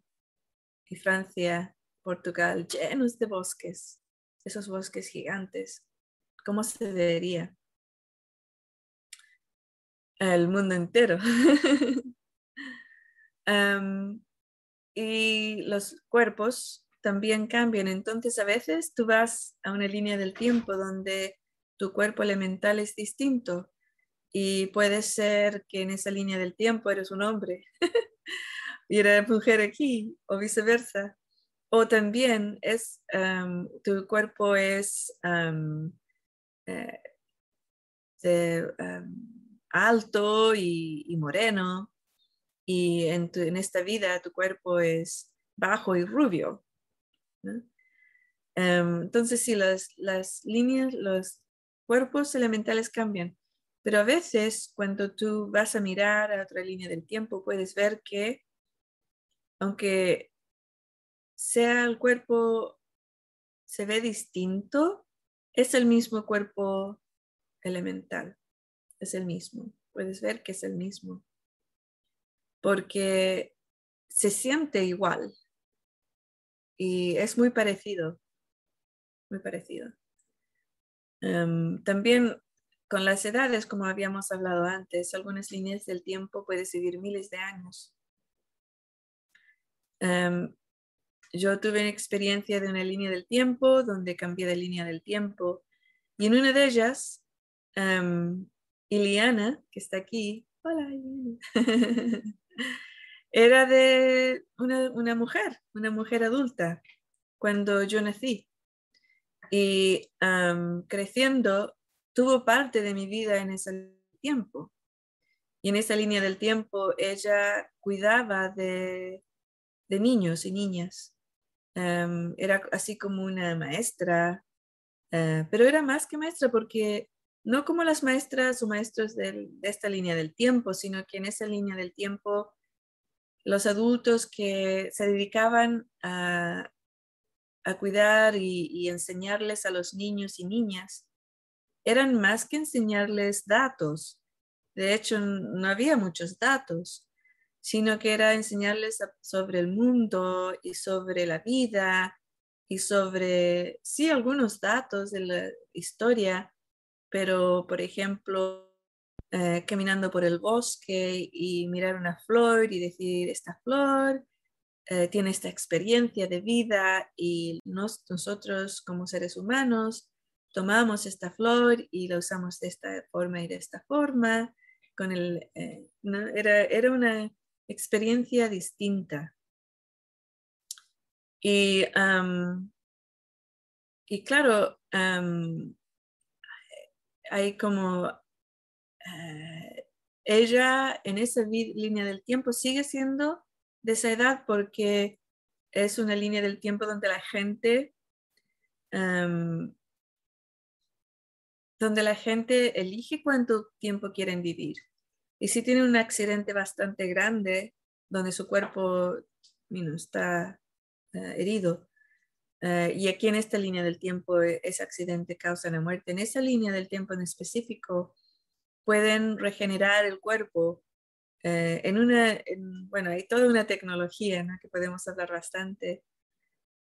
y Francia, Portugal, llenos de bosques, esos bosques gigantes. ¿Cómo se vería? El mundo entero. *laughs* y los cuerpos también cambian. Entonces, a veces tú vas a una línea del tiempo donde tu cuerpo elemental es distinto y puede ser que en esa línea del tiempo eres un hombre *laughs* y eres mujer aquí o viceversa. O también es, tu cuerpo es eh, alto y moreno y en, esta vida tu cuerpo es bajo y rubio. Em, entonces, sí, las, las líneas, los cuerpos elementales cambian, pero a veces cuando tú vas a mirar a otra línea del tiempo, puedes ver que aunque sea el cuerpo, se ve distinto, es el mismo cuerpo elemental, es el mismo, puedes ver que es el mismo. Porque se siente igual. Y es muy parecido, muy parecido. Em, también con las edades, como habíamos hablado antes, algunas líneas del tiempo pueden vivir miles de años. Em, yo tuve una experiencia de una línea del tiempo donde cambié de línea del tiempo y en una de ellas, em, Iliana, que está aquí, *laughs* era de una, una, mujer, una mujer adulta, cuando yo nací. Y creciendo, tuvo parte de mi vida en ese tiempo. Y en esa línea del tiempo, ella cuidaba de, niños y niñas. era así como una maestra, eh, pero era más que maestra porque no como las maestras o maestros de esta línea del tiempo, sino que en esa línea del tiempo los adultos que se dedicaban a, cuidar y, enseñarles a los niños y niñas eran más que enseñarles datos. De hecho, no había muchos datos, sino que era enseñarles sobre el mundo y sobre la vida y sobre, sí, algunos datos de la historia, pero por ejemplo, eh, caminando por el bosque y mirar una flor y decir, esta flor eh, tiene esta experiencia de vida y nosotros como seres humanos tomamos esta flor y la usamos de esta forma y de esta forma. Con el, eh, era, era una experiencia distinta. Y, y claro, hay como eh, ella en esa línea del tiempo sigue siendo de esa edad porque es una línea del tiempo donde la gente donde la gente elige cuánto tiempo quieren vivir. Y si tienen un accidente bastante grande, donde su cuerpo está eh, herido, eh, y aquí en esta línea del tiempo e, ese accidente causa la muerte. En esa línea del tiempo en específico pueden regenerar el cuerpo eh, en una, bueno, hay toda una tecnología ¿no? que podemos hablar bastante.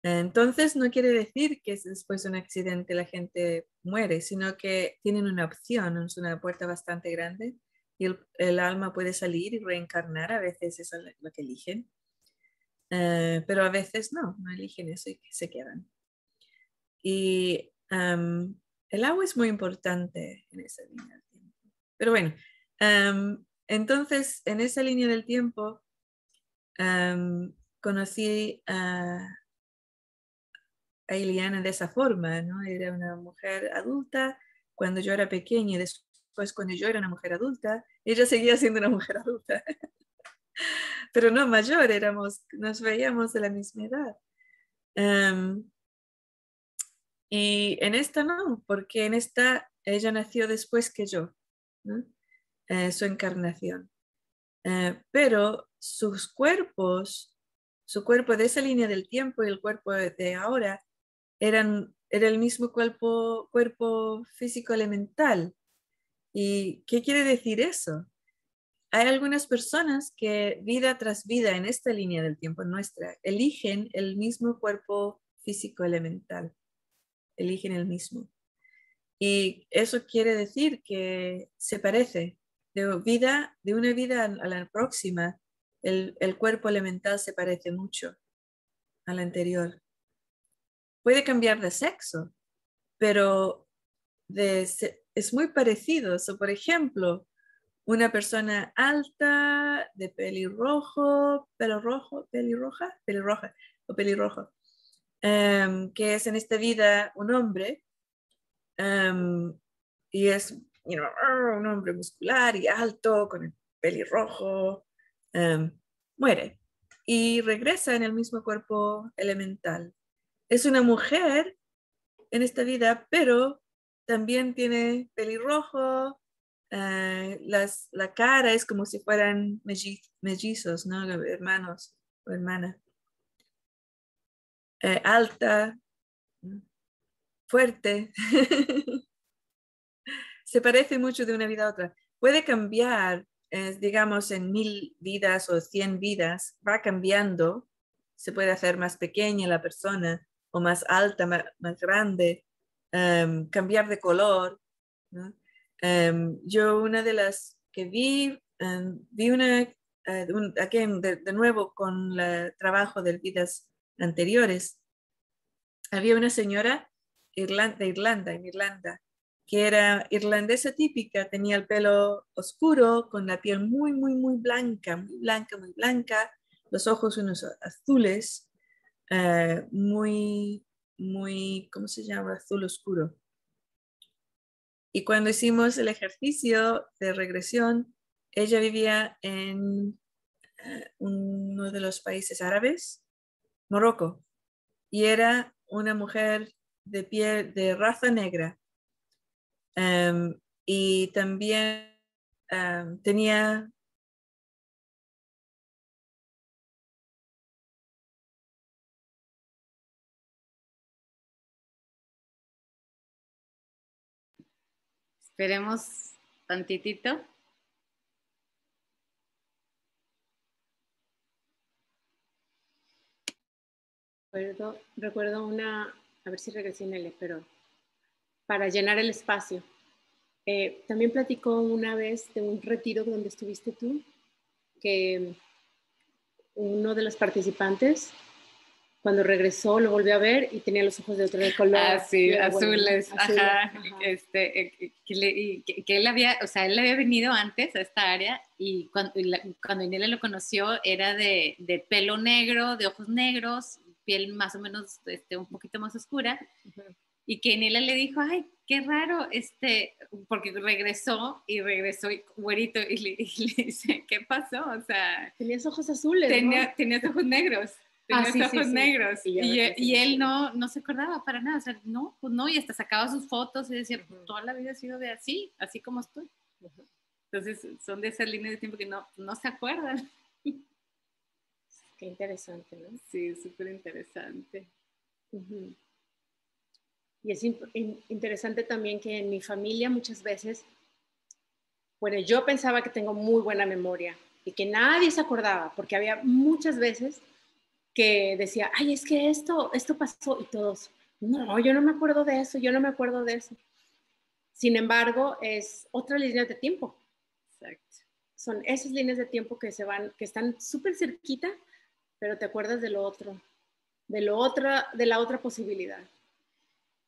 Entonces no quiere decir que después de un accidente la gente muere, sino que tienen una opción, es una puerta bastante grande y el, alma puede salir y reencarnar, a veces es lo que eligen. Eh, pero a veces no, no eligen eso y se quedan. Y el agua es muy importante en esa línea del tiempo. Pero bueno, entonces en esa línea del tiempo conocí a, a Iliana de esa forma, ¿no? Era una mujer adulta cuando yo era pequeña y después cuando yo era una mujer adulta, ella seguía siendo una mujer adulta. *laughs* pero no mayor, éramos, nos veíamos de la misma edad. Em, y en esta no, porque en esta ella nació después que yo, eh, su encarnación. Eh, pero sus cuerpos, su cuerpo de esa línea del tiempo y el cuerpo de ahora, eran, era el mismo cuerpo, físico elemental. ¿Y qué quiere decir eso? hay algunas personas que vida tras vida en esta línea del tiempo nuestra eligen el mismo cuerpo físico elemental, eligen el mismo. Y eso quiere decir que se parece de vida, de una vida a la próxima, el, cuerpo elemental se parece mucho al anterior. Puede cambiar de sexo, pero es muy parecido. por ejemplo, una persona alta, de pelirrojo, pelo rojo, pelirroja, pelirroja o pelirrojo, em, que es en esta vida un hombre em, y es un hombre muscular y alto con el pelirrojo, um, muere y regresa en el mismo cuerpo elemental. Es una mujer en esta vida, pero también tiene pelirrojo, eh, la cara es como si fueran mellizos, ¿no? Hermanos o hermana. Eh, alta, fuerte. *laughs* Se parece mucho de una vida a otra. Puede cambiar, digamos, en mil vidas o cien vidas, va cambiando. Se puede hacer más pequeña la persona o más alta, más, grande, em, cambiar de color. Em, yo una de las que vi, em, vi una, aquí de, nuevo con el trabajo de vidas anteriores. Había una señora de Irlanda, en Irlanda, que era irlandesa típica, tenía el pelo oscuro, con la piel muy, muy, muy blanca, muy blanca, muy blanca, los ojos unos azules, eh, muy, muy, ¿cómo se llama? Azul oscuro. Y cuando hicimos el ejercicio de regresión, ella vivía en eh, uno de los países árabes, Morocco, y era una mujer de piel de raza negra. Em, y también em, tenía Esperemos tantitito. Recuerdo, recuerdo una, a ver si regresé en él, pero para llenar el espacio. Eh, también platicó una vez de un retiro donde estuviste tú, que uno de los participantes cuando regresó lo volvió a ver y tenía los ojos de otro color. Ah, sí, azules, ajá. Este, eh, que, él había, o sea, él había venido antes a esta área y cuando, cuando Inela lo conoció era de, de, pelo negro, de ojos negros, piel más o menos este, un poquito más oscura. Y que Inela le dijo, ay, qué raro, este, porque regresó y regresó güerito *laughs* y le, dice, ¿qué pasó? O sea... Tenías ojos azules, tenía, Tenías ojos negros tenía ah, ojos negros y, él no, no se acordaba para nada, o sea, no, pues no, y hasta sacaba sus fotos y decía, toda la vida ha sido de así, así como estoy. Entonces, son de esas líneas de tiempo que no, no se acuerdan. Qué interesante, ¿no? Sí, súper interesante. Y es interesante también que en mi familia muchas veces, bueno, yo pensaba que tengo muy buena memoria y que nadie se acordaba, porque había muchas veces que decía, ay, es que esto, esto pasó y todos, no, yo no me acuerdo de eso, yo no me acuerdo de eso. Sin embargo, es otra línea de tiempo. Exacto. Son esas líneas de tiempo que se van, que están súper cerquita, pero te acuerdas de lo otro, de lo otra, de la otra posibilidad.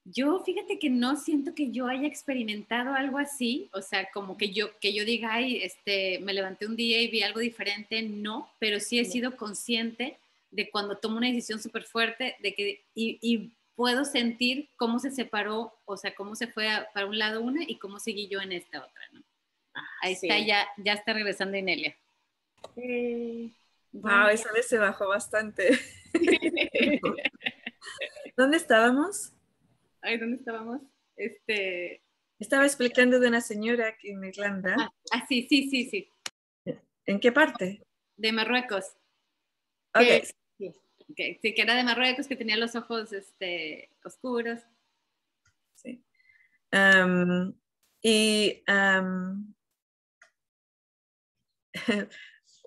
Yo fíjate que no siento que yo haya experimentado algo así, o sea, como que yo que yo diga, ay, este, me levanté un día y vi algo diferente, no, pero sí he sido consciente de cuando tomo una decisión súper fuerte de que, y, puedo sentir cómo se separó, o sea, cómo se fue para un lado una y cómo seguí yo en esta otra, ¿no? Ah, Ahí está, ya, ya está regresando Inelia. Eh, wow, esa vez se bajó bastante. *laughs* ¿Dónde estábamos? Ay, ¿dónde estábamos? Este... Estaba explicando de una señora aquí en Irlanda. Ah, ah sí, sí, sí, sí. ¿En qué parte? De Marruecos. Okay. Sí, que era de Marruecos, que tenía los ojos este, oscuros. Sí. y *laughs*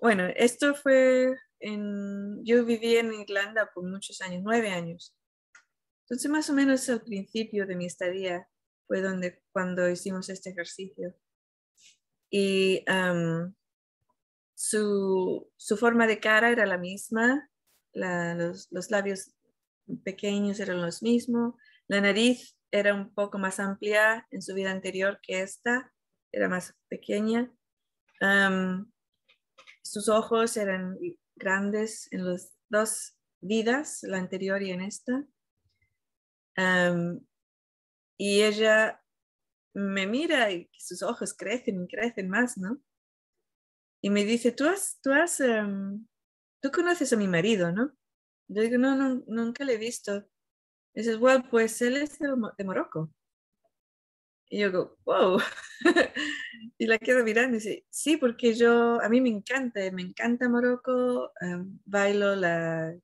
bueno, esto fue en, yo viví en Irlanda por muchos años, nueve años. Entonces, más o menos al principio de mi estadía fue donde, cuando hicimos este ejercicio. Y su, su, forma de cara era la misma, los, labios pequeños eran los mismos, la nariz era un poco más amplia en su vida anterior que esta, era más pequeña. sus ojos eran grandes en las dos vidas, la anterior y en esta. y ella me mira y sus ojos crecen y crecen más, ¿no? Y me dice, tú has, tú has, em, tú conoces a mi marido, ¿no? Yo digo, no, nunca le he visto. Dices, bueno, pues él es de, Morocco. Y yo digo, wow. *laughs* y la quedo mirando y dice, sí, porque yo, a mí me encanta, me encanta Morocco, em, bailo la,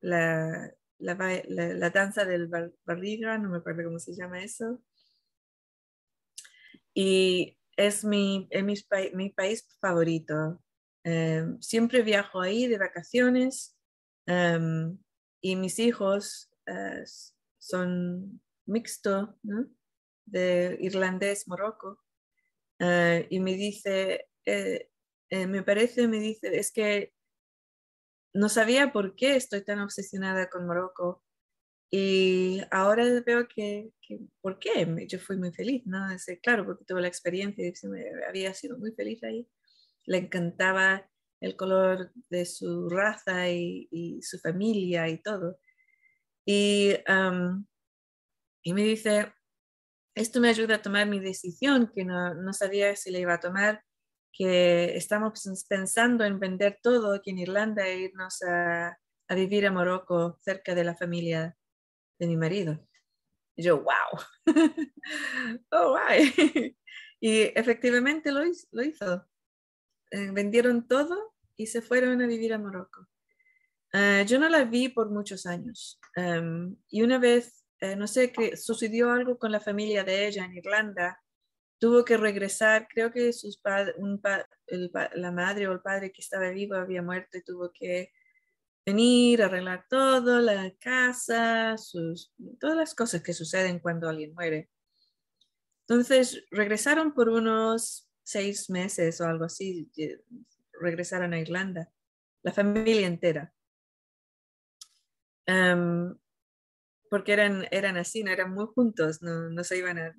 la, la, danza del barriga, no me acuerdo cómo se llama eso. Y es mi, es mi, país favorito. Em, siempre viajo ahí de vacaciones em, y mis hijos eh, son mixto, de irlandés, morocco. Eh, y me dice, eh, me parece, me dice, es que no sabía por qué estoy tan obsesionada con Morocco. Y ahora veo que, que ¿por qué? Yo fui muy feliz, ¿no? Es, claro, porque tuve la experiencia y había sido muy feliz ahí. Le encantaba el color de su raza y, su familia y todo. Y, y me dice, esto me ayuda a tomar mi decisión, que no, no sabía si le iba a tomar, que estamos pensando en vender todo aquí en Irlanda e irnos a, a vivir a Morocco cerca de la familia de mi marido. Y yo, wow, *laughs* oh, guay. *laughs* y efectivamente lo, lo hizo. Eh, vendieron todo y se fueron a vivir a Morocco. Uh, yo no la vi por muchos años. Um, y una vez eh, no sé, que sucedió algo con la familia de ella en Irlanda, tuvo que regresar, creo que sus un la madre o el padre que estaba vivo había muerto y tuvo que venir, arreglar todo, la casa, todas las cosas que suceden cuando alguien muere. Entonces regresaron por unos seis meses o algo así, regresaron a Irlanda, la familia entera. Um, porque eran, eran así, no eran muy juntos, no, no se iban a,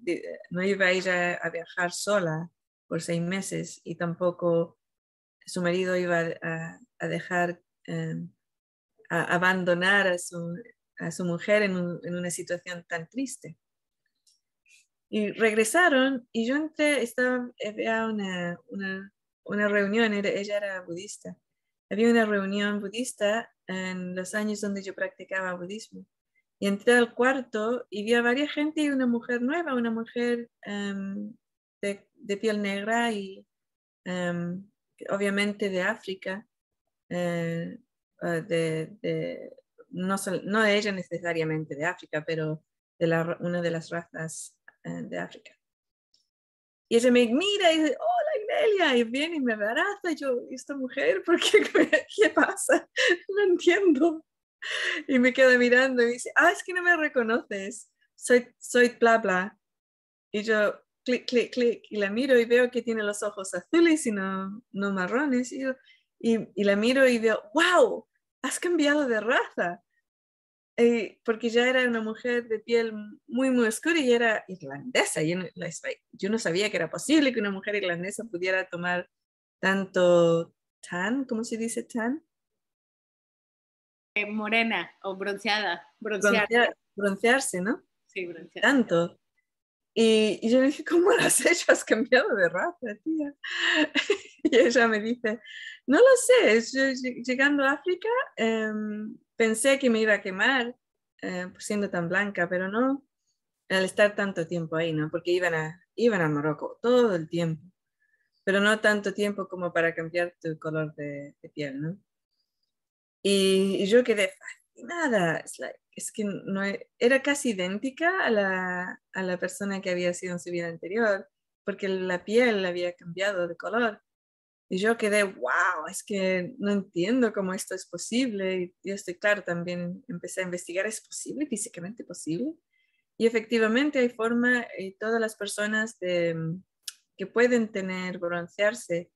no iba ella a viajar sola por seis meses y tampoco su marido iba a, a dejar, em, a abandonar a su, a su mujer en, en, una situación tan triste. Y regresaron y yo entré, estaba, había una, una, una reunión, ella era budista, había una reunión budista en los años donde yo practicaba budismo. Y entré al cuarto y vi a varias gente y una mujer nueva, una mujer em, de, piel negra y em, obviamente de África, eh, eh, de, no, no, ella necesariamente de África, pero de la, una de las razas de África. Y ella me mira y dice, hola Inelia, y viene y me abraza, y yo, esta mujer, *laughs* ¿por qué? ¿Qué pasa? *laughs* No entiendo. y me queda mirando y dice, ah, es que no me reconoces, soy, soy bla bla. Y yo, clic, clic, clic, y la miro y veo que tiene los ojos azules y no, no marrones. Y, y, la miro y veo, wow, has cambiado de raza. Porque ya era una mujer de piel muy, muy oscura y era irlandesa. Yo no, yo no sabía que era posible que una mujer irlandesa pudiera tomar tanto tan, ¿cómo se dice tan? morena o bronceada. broncearse, ¿no? Sí, broncearse. Tanto. Y, y, yo le dije, ¿cómo lo has hecho? Has cambiado de raza, tía. *laughs* y ella me dice, no lo sé, llegando a África em, pensé que me iba a quemar eh, siendo tan blanca, pero no al estar tanto tiempo ahí, ¿no? Porque iban a, iban a Morocco todo el tiempo, pero no tanto tiempo como para cambiar tu color de, de piel, ¿no? Y, yo quedé fascinada. Es, que no, e, era casi idéntica a la, a la persona que había sido en su vida anterior, porque la piel había cambiado de color. Y yo quedé, wow, es que no entiendo cómo esto es posible. Y yo estoy claro, también empecé a investigar, ¿es posible, físicamente posible? Y efectivamente hay forma, y todas las personas de, que pueden tener, broncearse,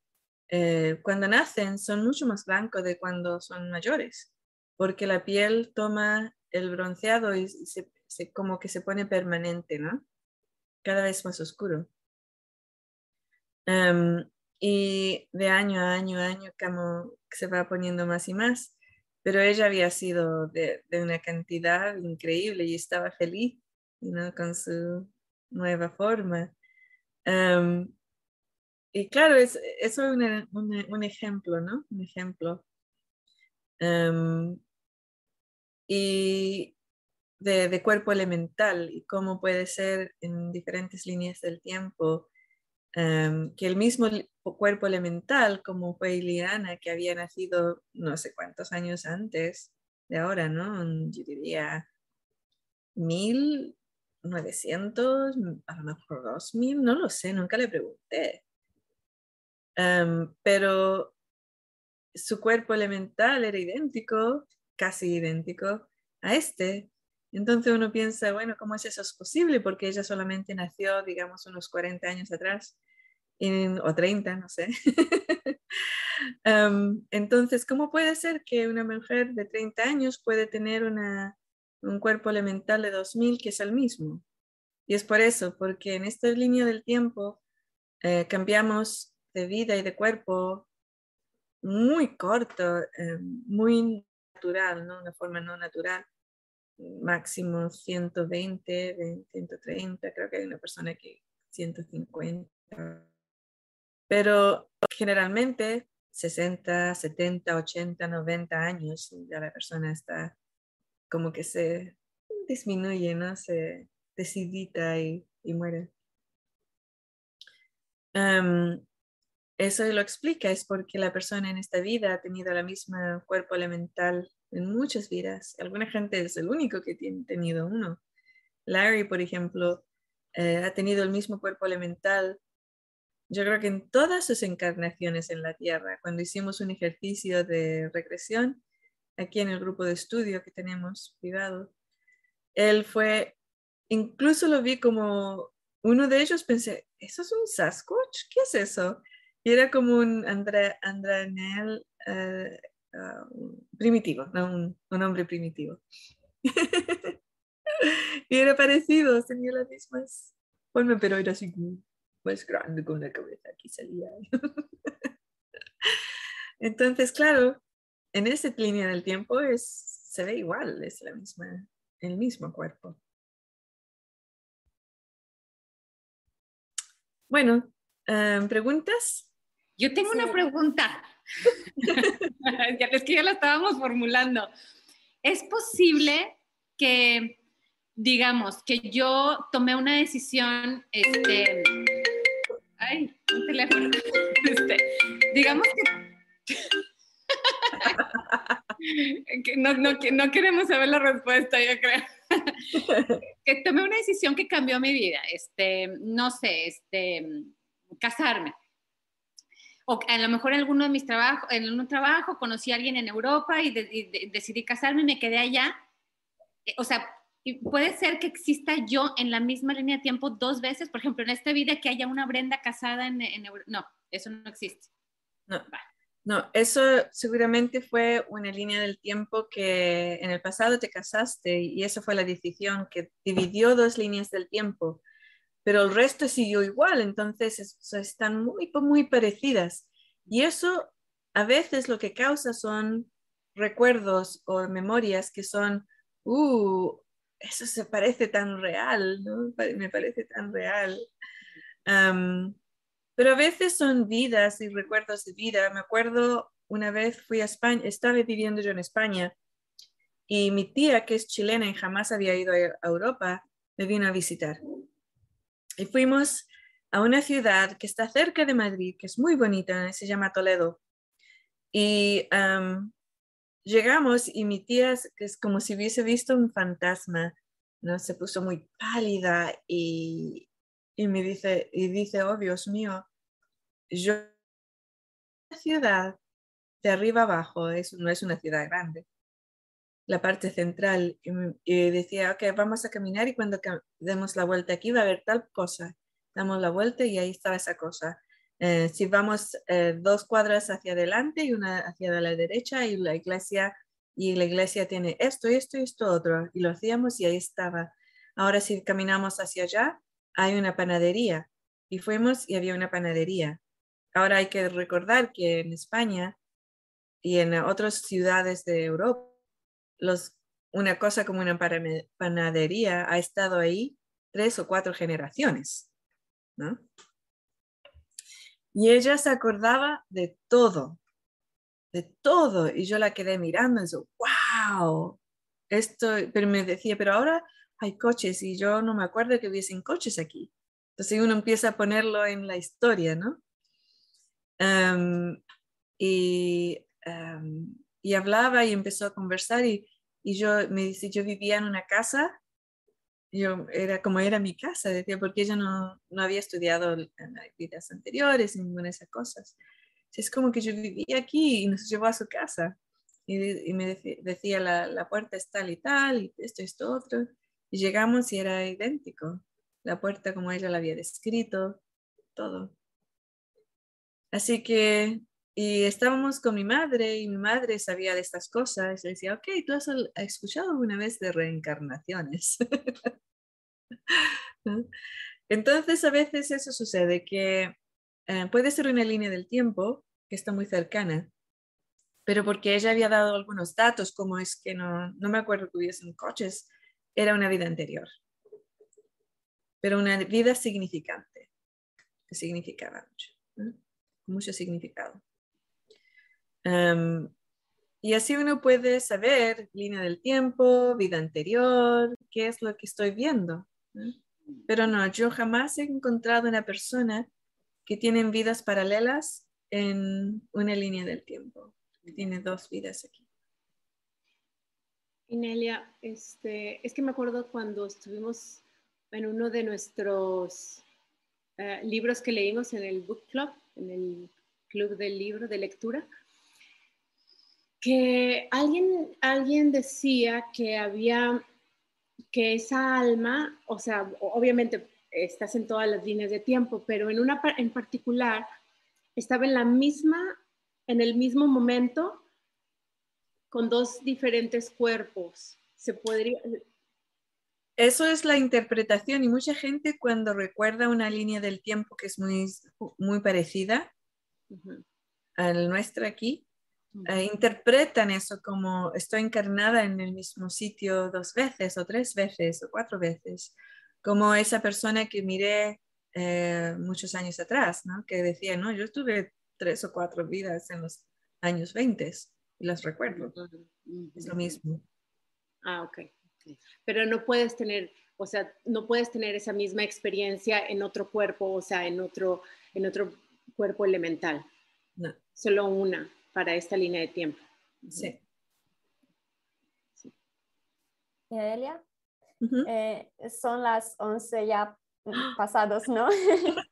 eh, cuando nacen son mucho más blancos de cuando son mayores, porque la piel toma el bronceado y se, como que se pone permanente, ¿no? Cada vez más oscuro. Em, y de año a año a año como se va poniendo más y más, pero ella había sido de, una cantidad increíble y estaba feliz ¿no? con su nueva forma. Y claro, es, eso es un ejemplo, ¿no? Un ejemplo. Em, y de, cuerpo elemental y cómo puede ser en diferentes líneas del tiempo em, que el mismo cuerpo elemental, como fue Iliana, que había nacido no sé cuántos años antes de ahora, ¿no? Yo diría 1900, a lo mejor 2000, no lo sé, nunca le pregunté. Em, pero su cuerpo elemental era idéntico, casi idéntico a este. Entonces uno piensa, bueno, ¿cómo es eso posible? Porque ella solamente nació, digamos, unos 40 años atrás. o 30, no sé. *laughs* entonces, ¿cómo puede ser que una mujer de 30 años puede tener un cuerpo elemental de 2000 que es el mismo? Y es por eso, porque en esta línea del tiempo eh, cambiamos de vida y de cuerpo muy corto, eh, muy natural, ¿no? Una forma no natural, máximo 120, 130, creo que hay una persona que 150. Pero generalmente 60, 70, 80, 90 años, ya la persona está como que se disminuye, ¿no? Se decidita y, muere. eso lo explica, es porque la persona en esta vida ha tenido la misma cuerpo elemental en muchas vidas. Alguna gente es el único que tiene tenido uno. Larry, por ejemplo, eh, ha tenido el mismo cuerpo elemental yo creo que en todas sus encarnaciones en la Tierra, cuando hicimos un ejercicio de regresión, aquí en el grupo de estudio que tenemos privado, él fue, incluso lo vi como uno de ellos, pensé, ¿eso es un Sasquatch? ¿Qué es eso? Y era como un Andra, Andranel uh, uh, primitivo, un, un, hombre primitivo. *laughs* y era parecido, tenía las mismas formas, pero era así más grande con la cabeza aquí salía. *laughs* Entonces, claro, en esa línea del tiempo es, se ve igual, es la misma, el mismo cuerpo. Bueno, em, ¿preguntas? Yo tengo una pregunta. *laughs* es que ya la estábamos formulando. ¿Es posible que, digamos, que yo tomé una decisión, este, Ay, un teléfono. *laughs* Este, digamos que... *laughs* no, no, no, queremos saber la respuesta, yo creo. que tomé una decisión que cambió mi vida. Este, no sé, este, casarme. O a lo mejor en alguno de mis trabajos, en un trabajo conocí a alguien en Europa y, y decidí casarme y me quedé allá. O sea, puede ser que exista yo en la misma línea de tiempo dos veces, por ejemplo, en esta vida que haya una Brenda casada en, en no, eso no existe. No, no, eso seguramente fue una línea del tiempo que en el pasado te casaste y eso fue la decisión que dividió dos líneas del tiempo, pero el resto siguió igual, entonces están muy, muy parecidas. Y eso a veces lo que causa son recuerdos o memorias que son, uh, eso se parece tan real, ¿no? Me parece tan real. pero a veces son vidas y recuerdos de vida. Me acuerdo una vez fui a España, estaba viviendo yo en España y mi tía, que es chilena y jamás había ido a Europa, me vino a visitar. Y fuimos a una ciudad que está cerca de Madrid, que es muy bonita, se llama Toledo. Y llegamos y mi tía es como si hubiese visto un fantasma, ¿no? Se puso muy pálida y, y me dice, y dice, oh Dios mío, yo la ciudad de arriba abajo es, no es una ciudad grande, la parte central, y, decía, ok, vamos a caminar y cuando demos la vuelta aquí va a haber tal cosa. Damos la vuelta y ahí estaba esa cosa. Eh, si vamos eh, dos cuadras hacia adelante y una hacia la derecha y la iglesia y la iglesia tiene esto, esto y esto otro y lo hacíamos y ahí estaba. Ahora si caminamos hacia allá hay una panadería y fuimos y había una panadería. Ahora hay que recordar que en España y en otras ciudades de Europa una cosa como una panadería ha estado ahí tres o cuatro generaciones, ¿no? Y ella se acordaba de todo, de todo. Y yo la quedé mirando y yo, wow, esto, pero me decía, pero ahora hay coches y yo no me acuerdo que hubiesen coches aquí. Entonces uno empieza a ponerlo en la historia, ¿no? y, y, hablaba y empezó a conversar y, y, yo me dice, yo vivía en una casa yo era como era mi casa, decía, porque ella no, no había estudiado en vidas anteriores, ninguna de esas cosas. Es como que yo vivía aquí y nos llevó a su casa. Y, me decía, la, la, puerta es tal y tal, y esto, esto, otro. Y llegamos y era idéntico. La puerta como ella la había descrito, todo. Así que, y estábamos con mi madre y mi madre sabía de estas cosas. Y decía, ok, ¿tú has escuchado alguna vez de reencarnaciones? *laughs* Entonces, a veces eso sucede, que eh, puede ser una línea del tiempo que está muy cercana, pero porque ella había dado algunos datos, como es que no, no me acuerdo que hubiesen coches, era una vida anterior, pero una vida significante, que significaba mucho, mucho significado. Y así uno puede saber línea del tiempo, vida anterior, qué es lo que estoy viendo. Pero no, yo jamás he encontrado una persona que tiene vidas paralelas en una línea del tiempo tiene dos vidas aquí. Inelia, este, es que me acuerdo cuando estuvimos en uno de nuestros eh, libros que leímos en el book club, en el club del libro de lectura, que alguien, alguien decía que había, que esa alma, o sea, obviamente estás en todas las líneas de tiempo, pero en una en particular estaba en la misma en el mismo momento con dos diferentes cuerpos. Se podría... Eso es la interpretación y mucha gente cuando recuerda una línea del tiempo que es muy, muy parecida a la nuestra aquí, eh, interpretan eso como estoy encarnada en el mismo sitio dos veces o tres veces o cuatro veces, como esa persona que miré eh, muchos años atrás, ¿no? que decía, no, yo estuve tres o cuatro vidas en los años 20 y las recuerdo. Es lo mismo. Ah, ok. Pero no puedes tener, o sea, no puedes tener esa misma experiencia en otro cuerpo, o sea, en otro, en otro cuerpo elemental. No. Solo una para esta línea de tiempo. Sí. ¿Y Elia? Eh, son las 11 ya *gasps* pasados, ¿no? *laughs*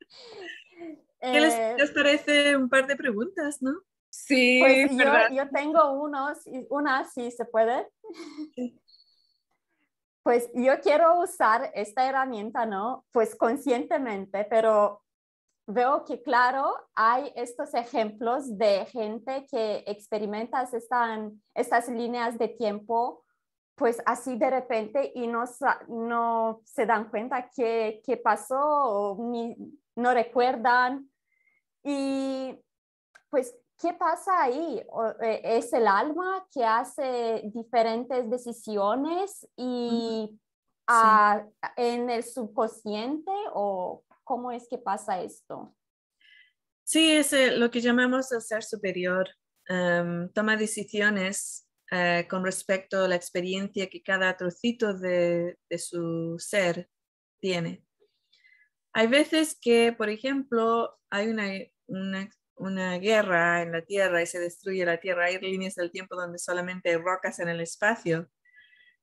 ¿Qué eh, les, parece un par de preguntas, no? Sí, pues yo, tengo unos, una si se puede. Pues yo quiero usar esta herramienta, ¿no? Pues conscientemente, pero veo que, claro, hay estos ejemplos de gente que experimenta están, estas líneas de tiempo, pues así de repente y no, no se dan cuenta qué, qué pasó, ni, no recuerdan. Y pues, ¿qué pasa ahí? Eh, ¿Es el alma que hace diferentes decisiones y en el subconsciente o cómo es que pasa esto? Sí, es eh, lo que llamamos el ser superior. Em, toma decisiones eh, con respecto a la experiencia que cada trocito de su ser tiene. Hay veces que, por ejemplo, hay una, una, guerra en la Tierra y se destruye la Tierra, hay líneas del tiempo donde solamente hay rocas en el espacio,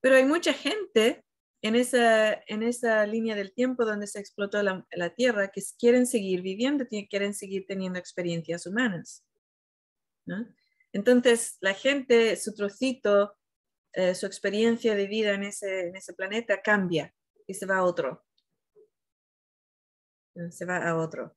pero hay mucha gente en esa, en esa línea del tiempo donde se explotó la, Tierra que quieren seguir viviendo, quieren seguir teniendo experiencias humanas. Entonces, la gente, su trocito, eh, su experiencia de vida en ese, en ese planeta cambia y se va a otro se va a otro.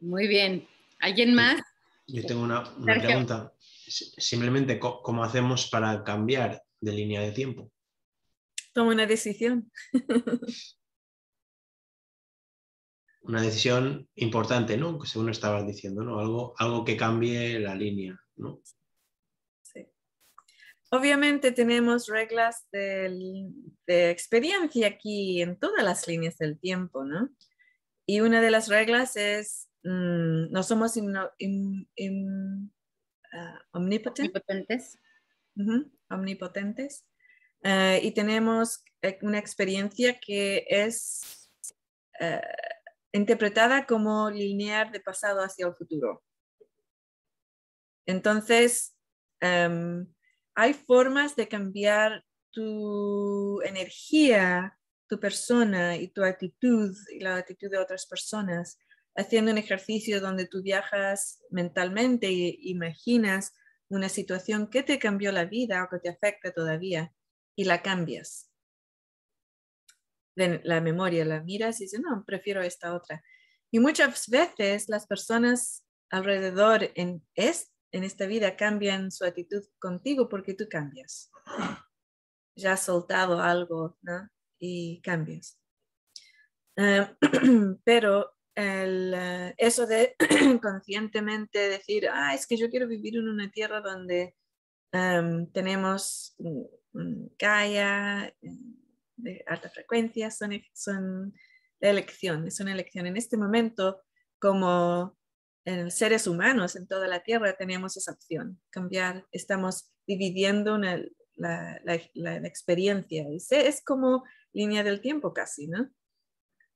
Muy bien. ¿Alguien más? Yo tengo una, pregunta. Simplemente, ¿cómo hacemos para cambiar de línea de tiempo? Toma una decisión. *laughs* una decisión importante, ¿no? Según estabas diciendo, ¿no? Algo, algo que cambie la línea, ¿no? Obviamente tenemos reglas de experiencia aquí en todas las líneas del tiempo, ¿no? Y una de las reglas es, mm, no somos ah, omnipotentes. omnipotentes. Eh, y tenemos eh, una experiencia que es eh, interpretada como lineal de pasado hacia el futuro. Entonces, em, hay formas de cambiar tu energía, tu persona y tu actitud y la actitud de otras personas haciendo un ejercicio donde tú viajas mentalmente e imaginas una situación que te cambió la vida o que te afecta todavía y la cambias. La memoria la miras y dices, no, prefiero esta otra. Y muchas veces las personas alrededor en, en esta vida cambian su actitud contigo porque tú cambias. Ya has soltado algo ¿no? y cambias. Eh, *clears throat* pero el, eh, eso de *clears throat* conscientemente decir, ah, es que yo quiero vivir en una tierra donde em, tenemos Gaia de alta frecuencia, son, son elecciones, es una elección. En este momento, como seres humanos en toda la Tierra, tenemos esa opción, cambiar, estamos dividiendo la, la, la, experiencia. Es, es como línea del tiempo casi, ¿no?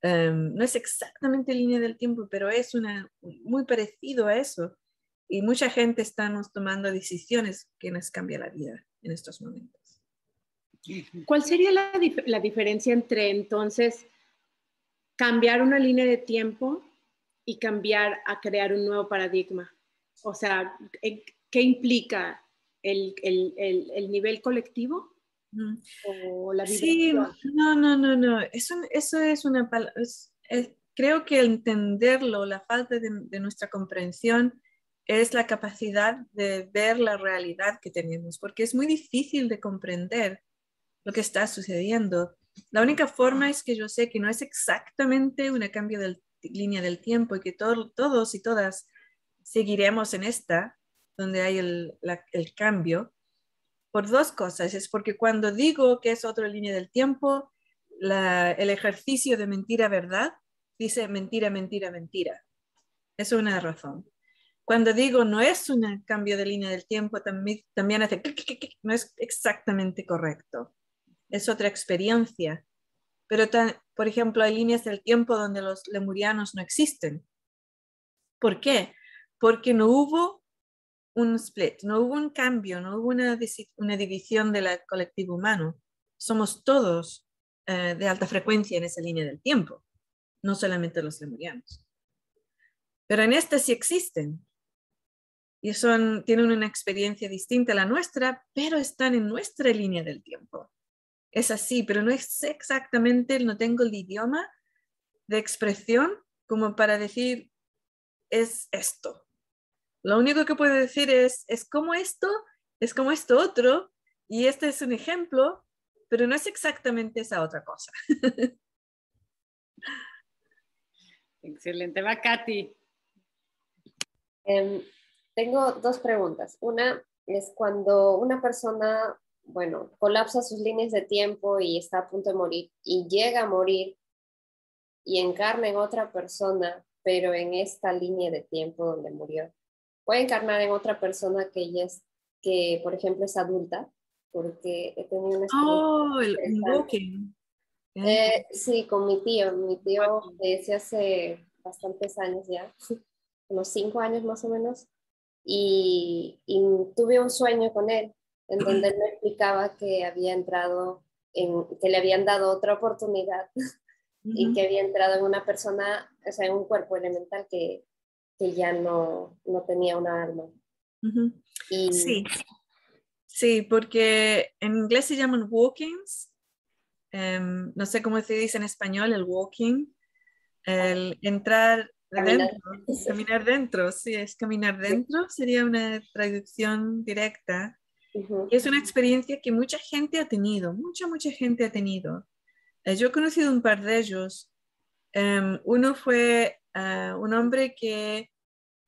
Em, no es exactamente línea del tiempo, pero es una, muy parecido a eso. Y mucha gente estamos tomando decisiones que nos cambia la vida en estos momentos. ¿Cuál sería la, la diferencia entre entonces cambiar una línea de tiempo y cambiar a crear un nuevo paradigma? O sea, ¿qué implica el, el, el nivel colectivo o la sí, no, no, no, no. Eso, eso es una creo que entenderlo, la falta de, nuestra comprensión, es la capacidad de ver la realidad que tenemos, porque es muy difícil de comprender lo que está sucediendo. La única forma es que yo sé que no es exactamente un cambio de línea del tiempo y que todos y todas seguiremos en esta, donde hay el, el cambio, por dos cosas. Es porque cuando digo que es otra línea del tiempo, el ejercicio de mentira verdad dice mentira, mentira, mentira. Es una razón. Cuando digo no es un cambio de línea del tiempo, también, hace no es exactamente correcto. Es otra experiencia. Pero, por ejemplo, hay líneas del tiempo donde los lemurianos no existen. ¿Por qué? Porque no hubo un split, no hubo un cambio, no hubo una, una división del colectivo humano. Somos todos eh, de alta frecuencia en esa línea del tiempo, no solamente los lemurianos. Pero en esta sí existen y son, tienen una experiencia distinta a la nuestra, pero están en nuestra línea del tiempo. Es así, pero no es exactamente, no tengo el idioma de expresión como para decir, es esto, lo único que puedo decir es, es como esto, es como esto otro, y este es un ejemplo, pero no es exactamente esa otra cosa. *laughs* Excelente, va Katy. Em, tengo dos preguntas. Una es cuando una persona, bueno, colapsa sus líneas de tiempo y está a punto de morir y llega a morir y encarna en otra persona, pero en esta línea de tiempo donde murió puede encarnar en otra persona que ella es, que por ejemplo es adulta, porque he tenido una Oh, el walking. Eh, sí, con mi tío. Mi tío desde hace bastantes años ya, *laughs* unos cinco años más o menos, y, y tuve un sueño con él, en *laughs* donde él me explicaba que había entrado, en, que le habían dado otra oportunidad *laughs* y que había entrado en una persona, o sea, en un cuerpo elemental que, que ya no, no tenía una alma. Sí, sí, porque en inglés se llaman walkings, em, no sé cómo se dice en español, el walking, el entrar caminar. dentro, caminar dentro, sí, es caminar dentro, sería una traducción directa. Es una experiencia que mucha gente ha tenido, mucha, mucha gente ha tenido. Eh, yo he conocido un par de ellos. Em, uno fue Ah, un hombre que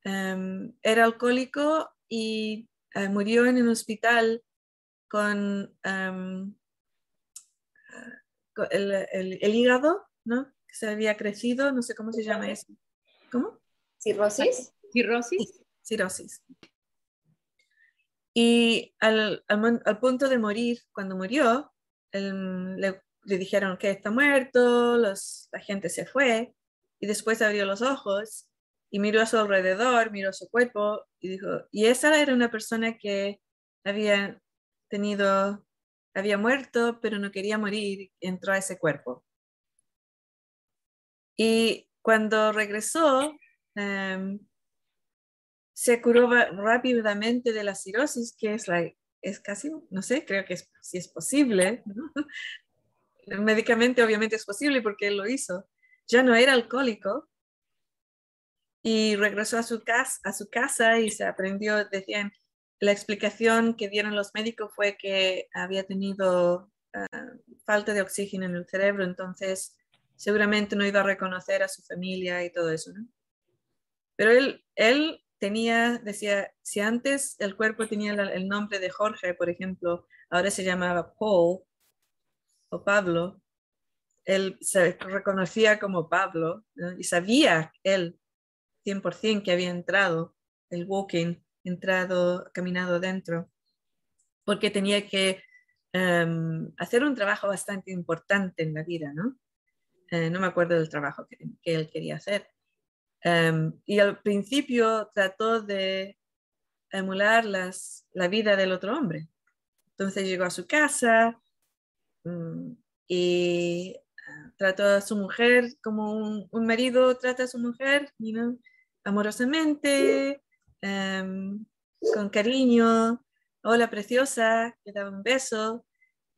em, era alcohólico y ah, murió en un hospital con, em, el, hígado, ¿no? Que se había crecido, no sé cómo se llama eso. ¿Cómo? ¿Cirrosis? ¿Cirrosis? cirrosis. Y al, punto de morir, cuando murió, le, dijeron que está muerto, los, la gente se fue, y después abrió los ojos y miró a su alrededor, miró su cuerpo y dijo, y esa era una persona que había tenido, había muerto, pero no quería morir, entró a ese cuerpo. Y cuando regresó, em, se curó rápidamente de la cirrosis, que es la, es casi, no sé, creo que es, si es posible, *laughs* médicamente obviamente es posible porque él lo hizo, ya no era alcohólico y regresó a su casa, a su casa y se aprendió, decían, la explicación que dieron los médicos fue que había tenido ah, falta de oxígeno en el cerebro, entonces seguramente no iba a reconocer a su familia y todo eso, ¿no? Pero él, él tenía, decía, si antes el cuerpo tenía el nombre de Jorge, por ejemplo, ahora se llamaba Paul o Pablo, él se reconocía como Pablo y sabía él 100% que había entrado el walking, entrado, caminado dentro, porque tenía que em, hacer un trabajo bastante importante en la vida, ¿no? Eh, no me acuerdo del trabajo que, que él quería hacer, Em, y al principio trató de emular las, la vida del otro hombre. Entonces llegó a su casa mm, y trató a su mujer como un, marido trata a su mujer, amorosamente, em, con cariño. Hola, preciosa, le daba un beso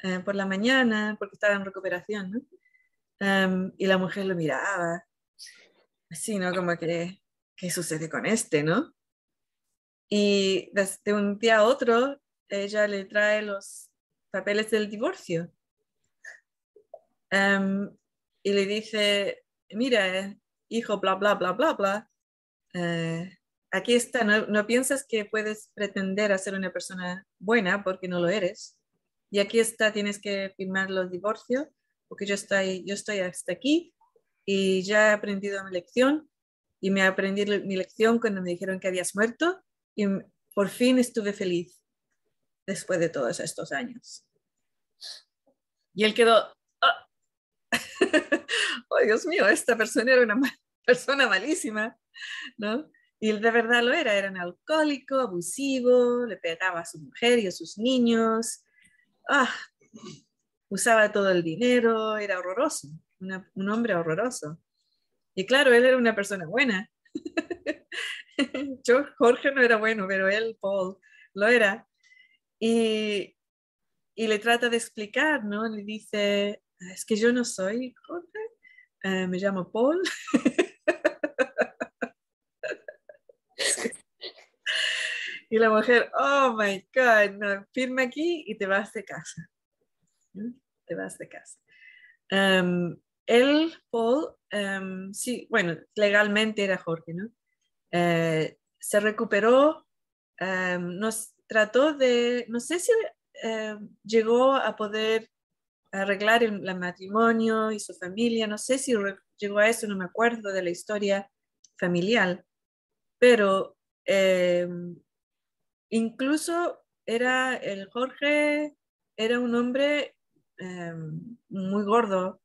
eh, por la mañana porque estaba en recuperación. ¿no? Em, y la mujer lo miraba Sí, ¿no? Como que, ¿qué sucede con este, no? Y de un día a otro, ella le trae los papeles del divorcio. Em, y le dice, mira, hijo, bla, bla, bla, bla, bla, eh, aquí está, no, no, piensas que puedes pretender ser una persona buena porque no lo eres. Y aquí está, tienes que firmar los divorcios porque yo estoy, yo estoy hasta aquí y ya he aprendido mi lección y me aprendí mi lección cuando me dijeron que habías muerto y por fin estuve feliz después de todos estos años. Y él quedó, *laughs* oh, Dios mío, esta persona era una *laughs* persona malísima, ¿no? Y él de verdad lo era, era un alcohólico, abusivo, le pegaba a su mujer y a sus niños, ah, usaba todo el dinero, era horroroso un hombre horroroso. Y claro, él era una persona buena. *laughs* Yo, Jorge no era bueno, pero él, Paul, lo era. Y, y le trata de explicar, ¿no? Le dice, es que yo no soy Jorge, eh, me llamo Paul. *laughs* y la mujer, oh my God, no, firma aquí y te vas de casa. Te vas de casa. Um, él, Paul, em, sí, bueno, legalmente era Jorge, ¿no? Eh, se recuperó, em, nos trató de, no sé si em, llegó a poder arreglar el, matrimonio y su familia, no sé si llegó a eso, no me acuerdo de la historia familiar, pero incluso era el Jorge, era un hombre muy gordo,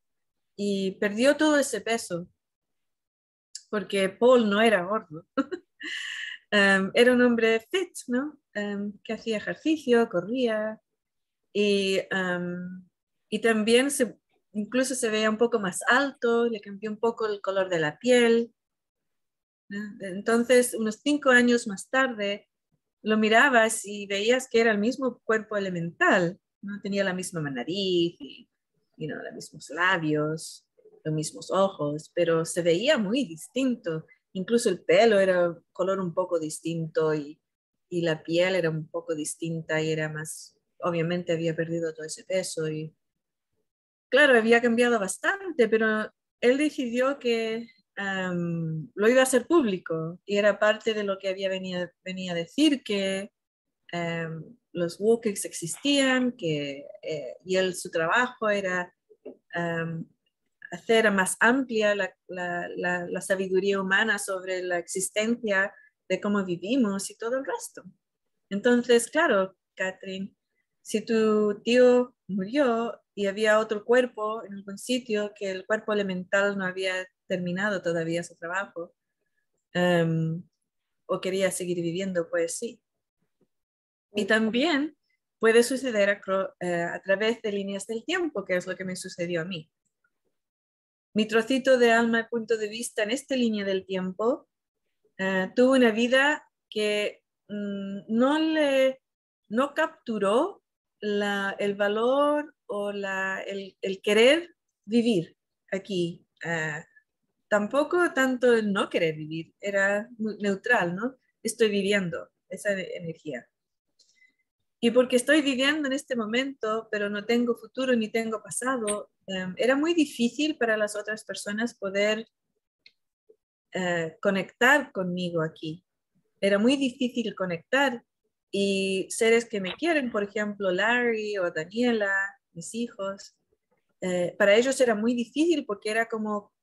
y perdió todo ese peso, porque Paul no era gordo. *laughs* Em, era un hombre fit, ¿no? Em, que hacía ejercicio, corría y, em, y también se, incluso se veía un poco más alto, le cambió un poco el color de la piel. Entonces, unos cinco años más tarde, lo mirabas y veías que era el mismo cuerpo elemental, ¿no? tenía la misma nariz y you los mismos labios, los mismos ojos, pero se veía muy distinto. Incluso el pelo era color un poco distinto y, y la piel era un poco distinta y era más, obviamente había perdido todo ese peso y claro, había cambiado bastante, pero él decidió que lo iba a hacer público y era parte de lo que había venido, venía a decir que los walkers existían, que, eh, y él, su trabajo era hacer más amplia la, la, la, sabiduría humana sobre la existencia de cómo vivimos y todo el resto. Entonces, claro, Catherine, si tu tío murió y había otro cuerpo en algún sitio que el cuerpo elemental no había terminado todavía su trabajo, o quería seguir viviendo, pues sí, y también puede suceder eh, a, través de líneas del tiempo, que es lo que me sucedió a mí. Mi trocito de alma y punto de vista en esta línea del tiempo eh, tuvo una vida que mm, no le no capturó la, el valor o la, el, querer vivir aquí. Ah, tampoco tanto el no querer vivir, era neutral, ¿no? Estoy viviendo esa energía. Y porque estoy viviendo en este momento, pero no tengo futuro ni tengo pasado, em, era muy difícil para las otras personas poder eh, conectar conmigo aquí. Era muy difícil conectar y seres que me quieren, por ejemplo, Larry o Daniela, mis hijos, eh, para ellos era muy difícil porque era como,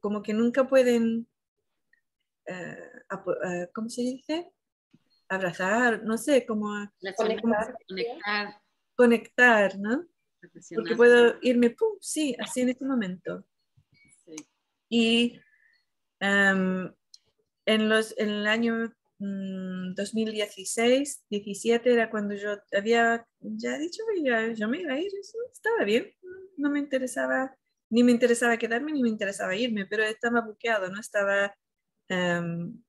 como que nunca pueden, eh, ¿cómo se dice? Abrazar, no sé, como conectar. conectar. Conectar, ¿no? Porque puedo irme, pum, sí, así en este momento. Sí. Y em, en, los, en el año 2016, mm, 17 era cuando yo había ya dicho que yo me iba a ir, estaba bien, no me interesaba, ni me interesaba quedarme, ni me interesaba irme, pero estaba buqueado, no estaba, em,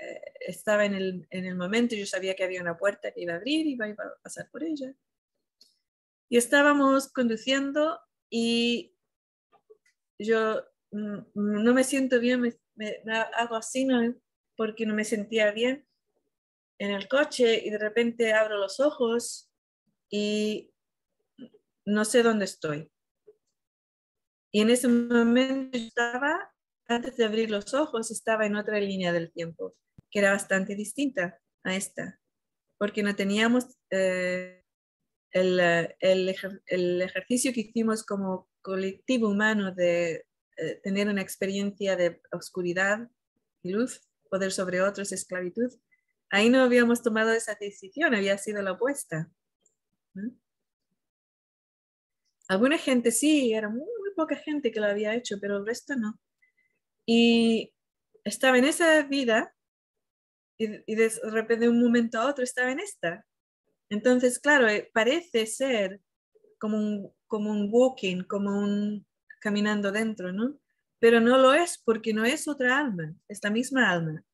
eh, estaba en el, en el momento, yo sabía que había una puerta que iba a abrir y iba, a pasar por ella. Y estábamos conduciendo y yo mm, no me siento bien, me, me hago así, no, porque no me sentía bien en el coche y de repente abro los ojos y no sé dónde estoy. Y en ese momento estaba, antes de abrir los ojos, estaba en otra línea del tiempo, que era bastante distinta a esta, porque no teníamos eh, el, el, ejercicio que hicimos como colectivo humano de eh, tener una experiencia de oscuridad y luz, poder sobre otros, esclavitud, ahí no habíamos tomado esa decisión, había sido la opuesta. Alguna gente sí, era muy, poca gente que lo había hecho, pero el resto no. Y estaba en esa vida y, de repente de un momento a otro estaba en esta. Entonces, claro, eh, parece ser como un, como un walking, como un caminando dentro, ¿no? Pero no lo es porque no es otra alma, es la misma alma.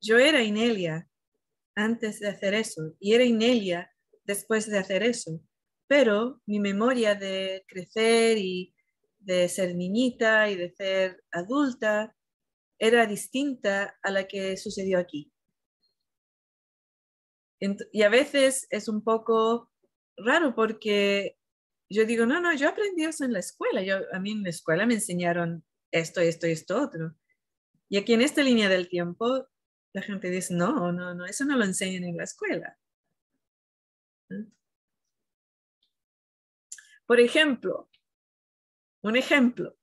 Yo era Inelia antes de hacer eso y era Inelia después de hacer eso, pero mi memoria de crecer y de ser niñita y de ser adulta era distinta a la que sucedió aquí. Y a veces es un poco raro porque yo digo, no, no, yo aprendí eso en la escuela. Yo, a mí en la escuela me enseñaron esto, esto y esto otro. Y aquí en esta línea del tiempo, la gente dice, no, no, no, eso no lo enseñan en la escuela. Por ejemplo, un ejemplo.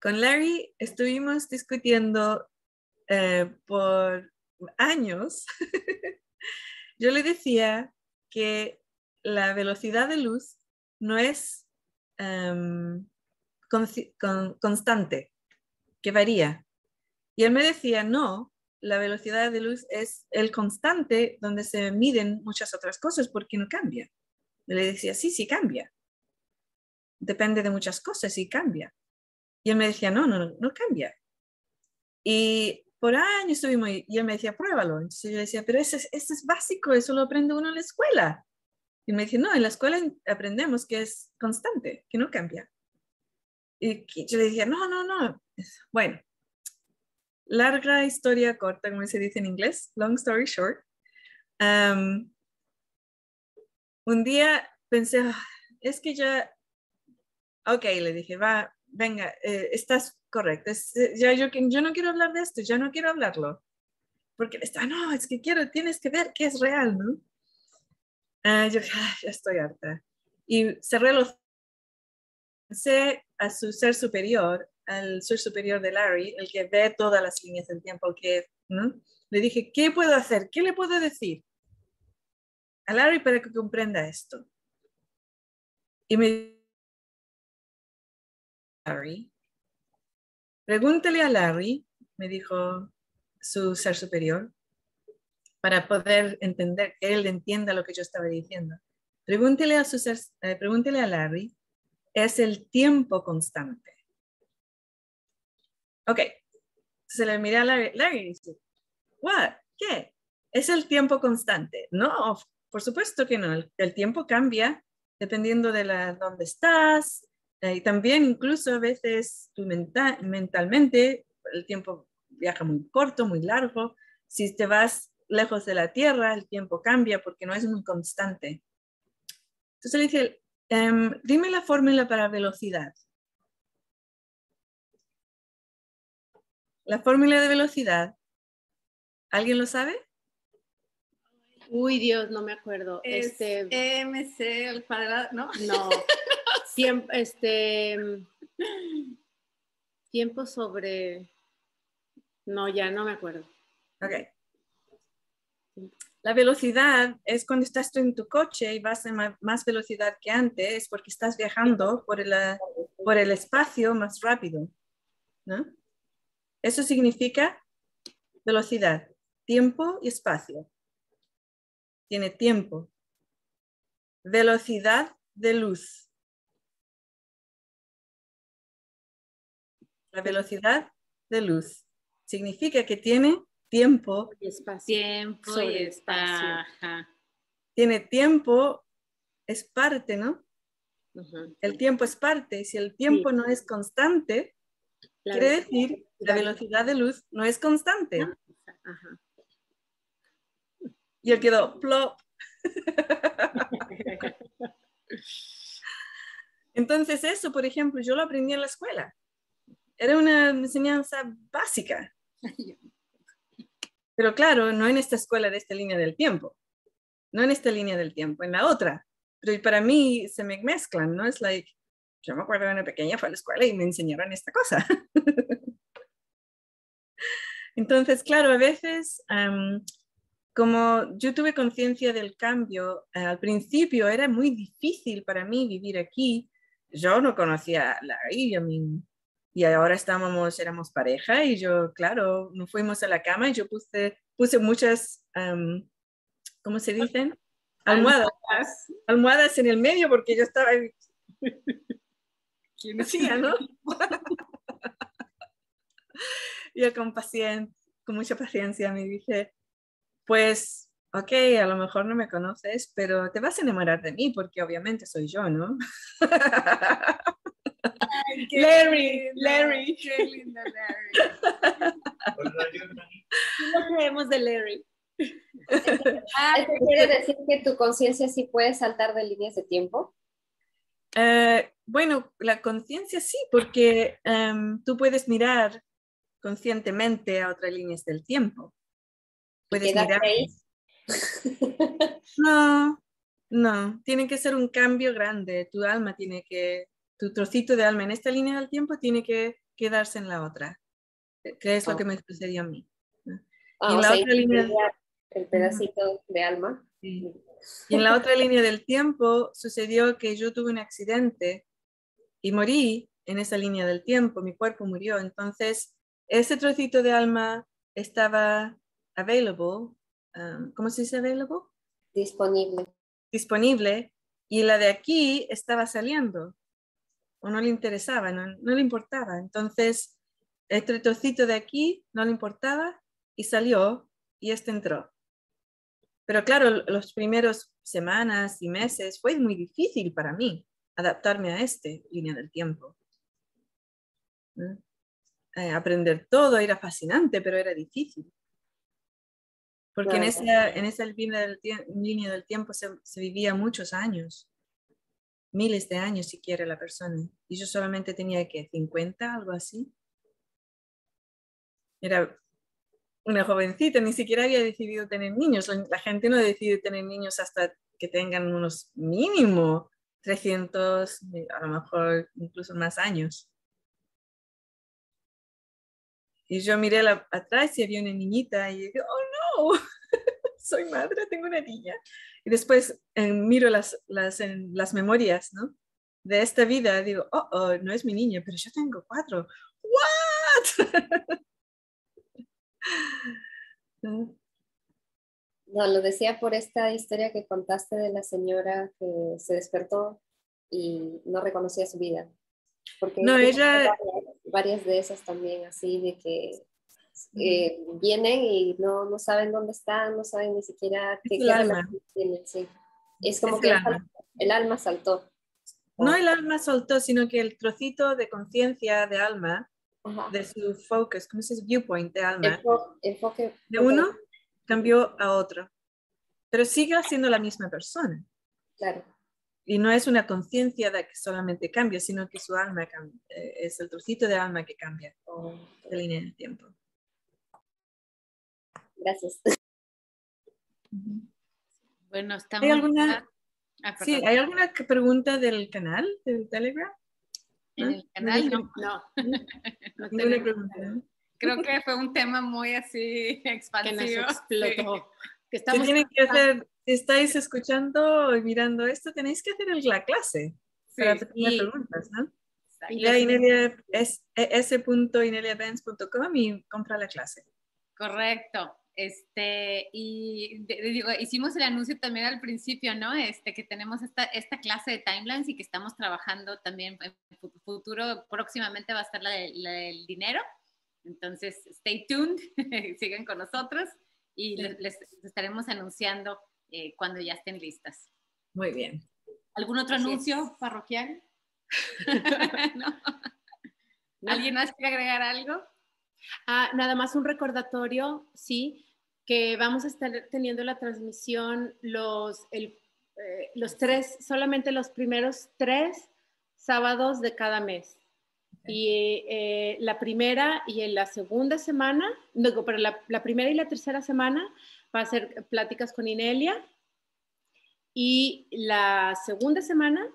Con Larry estuvimos discutiendo eh, por años. *laughs* Yo le decía que la velocidad de luz no es em, constante, que varía. Y él me decía, no, la velocidad de luz es el constante donde se miden muchas otras cosas porque no cambia. Le decía, sí, sí cambia depende de muchas cosas y cambia. Y él me decía, no, no, no cambia. Y por años estuvimos, y él me decía, pruébalo. Entonces yo decía, pero eso es, eso es básico, eso lo aprende uno en la escuela. Y me decía, no, en la escuela aprendemos que es constante, que no cambia. Y yo le decía, no, no, no. Bueno, larga historia corta, como se dice en inglés, long story short. Um, un día pensé, ah, es que ya ok, le dije, va, venga, eh, estás correcto, eh, ya yo, yo no quiero hablar de esto, ya no quiero hablarlo. Porque está, no, es que quiero, tienes que ver que es real, ¿no? Uh, yo *laughs* ah, ya estoy harta. Y cerré los... Sé a su ser superior, al ser superior de Larry, el que ve todas las líneas del tiempo, que, ¿no? Le dije, ¿qué puedo hacer? ¿Qué le puedo decir a Larry para que comprenda esto? Y me Larry. Pregúntele a Larry, me dijo su ser superior, para poder entender, que él entienda lo que yo estaba diciendo. Pregúntele a, su eh, pregúntele a Larry, es el tiempo constante. Ok, se le mira a Larry, Larry dice, what, ¿qué? es el tiempo constante. No, por supuesto que no. El, tiempo cambia dependiendo de la, dónde estás. Eh, y también incluso a veces tú mentalmente el tiempo viaja muy corto, muy largo. Si te vas lejos de la Tierra, el tiempo cambia porque no es muy constante. Entonces le dice, em, dime la fórmula para velocidad. La fórmula de velocidad, ¿alguien lo sabe? Uy, Dios, no me acuerdo. Es este, MC al cuadrado, ¿no? No. *laughs* tiempo, este, tiempo sobre... No, ya no me acuerdo. Ok. La velocidad es cuando estás tú en tu coche y vas a más velocidad que antes porque estás viajando por el, por el espacio más rápido. ¿no? Eso significa velocidad, tiempo y espacio. Tiene tiempo. Velocidad de luz. La velocidad de luz significa que tiene tiempo y espacio. Tiempo y espacio. Tiene tiempo, es parte, ¿no? El tiempo es parte. Si el tiempo no es constante, quiere decir la velocidad de luz no es constante. Y él quedó plop. *laughs* Entonces eso, por ejemplo, yo lo aprendí en la escuela. Era una enseñanza básica. Pero claro, no en esta escuela de esta línea del tiempo. No en esta línea del tiempo, en la otra. Pero para mí se me mezclan, ¿no? Es like, yo me acuerdo de una pequeña fue a la escuela y me enseñaron esta cosa. *laughs* Entonces, claro, a veces, como yo tuve conciencia del cambio, al principio era muy difícil para mí vivir aquí. Yo no conocía a Larry, y ahora estábamos, éramos pareja y yo, claro, nos fuimos a la cama y yo puse, puse muchas, ¿cómo se dicen? Almohadas. Almohadas en el medio porque yo estaba... *laughs* ¿Quién decía, no? *laughs* yo con paciencia, con mucha paciencia me dije, pues, ok, a lo mejor no me conoces, pero te vas a enamorar de mí porque obviamente soy yo, ¿no? *laughs* Larry, Larry. Qué linda Larry. ¿Qué creemos de Larry? Ah, quiere decir que tu conciencia sí puede saltar de líneas de tiempo? Eh, bueno, la conciencia sí, porque um, tú puedes mirar conscientemente a otras líneas del tiempo. Puedes mirar. Ahí? No, no, tiene que ser un cambio grande. Tu alma tiene que, tu trocito de alma en esta línea del tiempo tiene que quedarse en la otra, que es lo que me sucedió a mí. Ah, y en la otra línea el pedacito de alma. Y en la otra línea del tiempo sucedió que yo tuve un accidente y morí en esa línea del tiempo, mi cuerpo murió. Entonces, ese trocito de alma estaba available, um, ¿cómo se dice available? Disponible. Disponible. Y la de aquí estaba saliendo, o no le interesaba, no, no le importaba. Entonces, este trocito de aquí no le importaba y salió y este entró. Pero claro, los primeros semanas y meses fue muy difícil para mí adaptarme a este línea del tiempo. Eh, aprender todo era fascinante, pero era difícil. Porque en, esa, en esa línea del, línea del tiempo se, se, vivía muchos años, miles de años si quiere la persona. Y yo solamente tenía que 50, algo así. Era una jovencita, ni siquiera había decidido tener niños. La gente no decide tener niños hasta que tengan unos mínimo 300, a lo mejor incluso más años. Y yo miré atrás y había una niñita y dije, oh no, *laughs* soy madre, tengo una niña. Y después eh, miro las, las, en las memorias ¿no? de esta vida, digo, oh, oh, no es mi niña, pero yo tengo cuatro. ¿What? *laughs* No, lo decía por esta historia que contaste de la señora que se despertó y no reconocía su vida. Porque no, ella... Varias, de esas también, así de que eh, vienen y no, no saben dónde están, no saben ni siquiera qué, el qué alma. tienen, sí. Es como Es que el el, alma. el alma saltó. No el alma soltó, sino que el trocito de conciencia de alma, Ajá. de su focus, ¿cómo se dice? Viewpoint de alma, Enfo- enfoque. de uno cambió a otro. Pero sigue siendo la misma persona. Claro. Y no es una conciencia de que solamente cambia, sino que su alma cambia. Eh, Es el trocito de alma que cambia Oh, de línea de tiempo. Gracias. Bueno, estamos... ¿Hay alguna, Ah, sí. ¿Hay alguna pregunta del canal, del Telegram? En ¿no? el canal, No, no. No, *laughs* tenemos pregunta. Creo que fue un tema muy así *laughs* que nos expansivo. Que estamos tienen que hacer, si estáis escuchando y mirando esto, tenéis que hacer el- la clase Sí, para sí, tener y- preguntas, ¿no? exacto. Ya Inelia es y compra la clase. Correcto. Este, y de- digo, hicimos el anuncio también al principio, ¿no? Este, que tenemos esta, esta clase de timelines y que estamos trabajando también en fu- futuro, próximamente va a estar la, de- la del dinero. Entonces, stay tuned, *laughs* sigan con nosotros y les, les estaremos anunciando eh, cuando ya estén listas. Muy bien. ¿Algún otro Así es. anuncio parroquial? *laughs* *laughs* ¿No? ¿Alguien más quiere agregar algo? Ah, nada más un recordatorio, sí, que vamos a estar teniendo la transmisión los, el, eh, los tres, solamente los primeros tres sábados de cada mes. Y eh, la primera y en la segunda semana, no, pero la, la primera y la tercera semana va a ser pláticas con Inelia. Y la segunda semana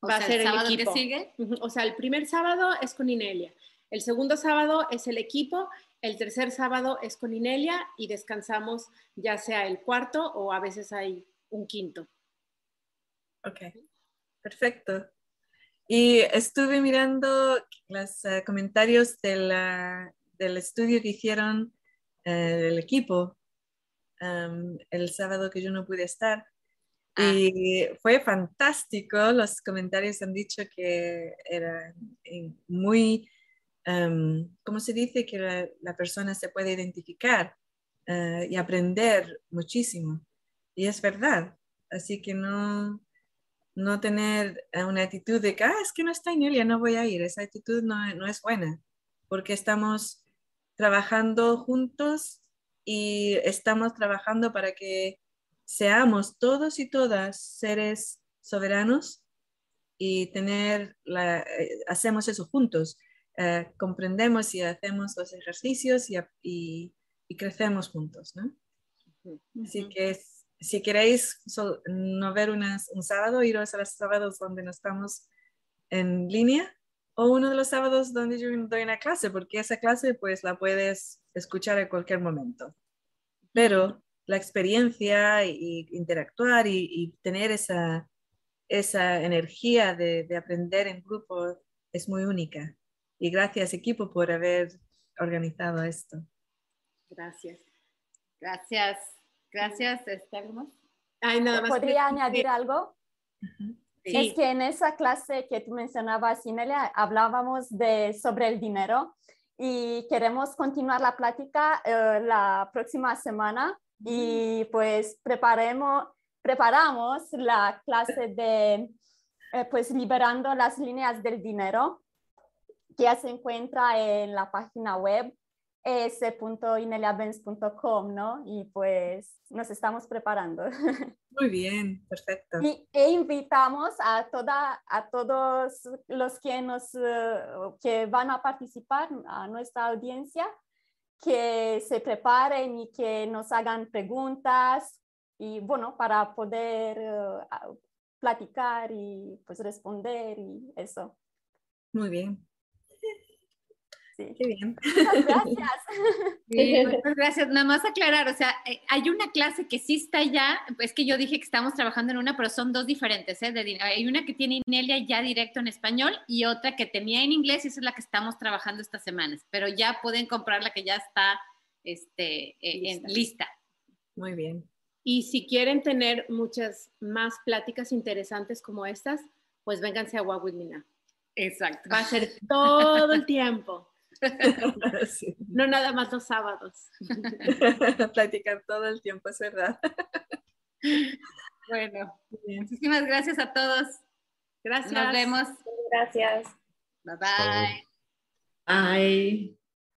O va sea, a ser el el, sábado que equipo. sigue. O sea, el primer sábado es con Inelia, el segundo sábado es el equipo, el tercer sábado es con Inelia y descansamos ya sea el cuarto o a veces hay un quinto. Ok, perfecto. Y estuve mirando los eh, comentarios de la- del estudio que hicieron eh, el equipo um, el sábado que yo no pude estar. Y fue fantástico. Los comentarios han dicho que era eh, muy, um, ¿cómo se dice? Que la, la persona se puede identificar eh, y aprender muchísimo. Y es verdad. Así que no, no tener eh, una actitud de que, ah, es que no está Inelia, no voy a ir. Esa actitud no, no es buena, porque estamos trabajando juntos y estamos trabajando para que seamos todos y todas seres soberanos y tener la, eh, hacemos eso juntos. Eh, comprendemos y hacemos los ejercicios y, y- y crecemos juntos, ¿no? Así que es- si queréis sol- no ver unas- un sábado, iros a los sábados donde no estamos en línea o uno de los sábados donde yo doy una clase, porque esa clase pues la puedes escuchar en cualquier momento. Pero la experiencia y, y interactuar y, y tener esa, esa energía de, de aprender en grupo es muy única. Y gracias equipo por haber organizado esto. Gracias. Gracias. Gracias, este, ¿algo más? Ay, nada más. ¿Podría añadir algo? Sí. Es que en esa clase que tú mencionabas, Inelia, hablábamos de, sobre el dinero y queremos continuar la plática eh, la próxima semana y pues preparemos, preparamos la clase de eh, pues liberando las líneas del dinero que ya se encuentra en la página web es.ineliabenz.com, ¿no? Y pues nos estamos preparando. *laughs* Muy bien, perfecto. Y, e invitamos a, toda, a todos los que, nos, eh, que van a participar, a nuestra audiencia, que se preparen y que nos hagan preguntas y bueno, para poder eh, platicar y pues responder y eso. Muy bien. Sí. Qué bien. Muchas *laughs* gracias. Sí, muchas *laughs* gracias. Nada más aclarar, o sea, eh, hay una clase que sí está ya, es que yo dije que estamos trabajando en una, pero son dos diferentes, ¿eh? De hay una que tiene Inelia ya directo en español y otra que tenía en inglés y esa es la que estamos trabajando estas semanas, pero ya pueden comprar la que ya está este, eh, en- Lista. lista. Muy bien. Y si quieren tener muchas más pláticas interesantes como estas, pues vénganse a Walk With Me Now. Exacto. Va a ser todo el tiempo. *laughs* Sí. No nada más los sábados. *laughs* Platicar todo el tiempo, es verdad. Bueno, Bien. muchísimas gracias a todos. Gracias. Nos vemos. Gracias. Bye bye. Bye.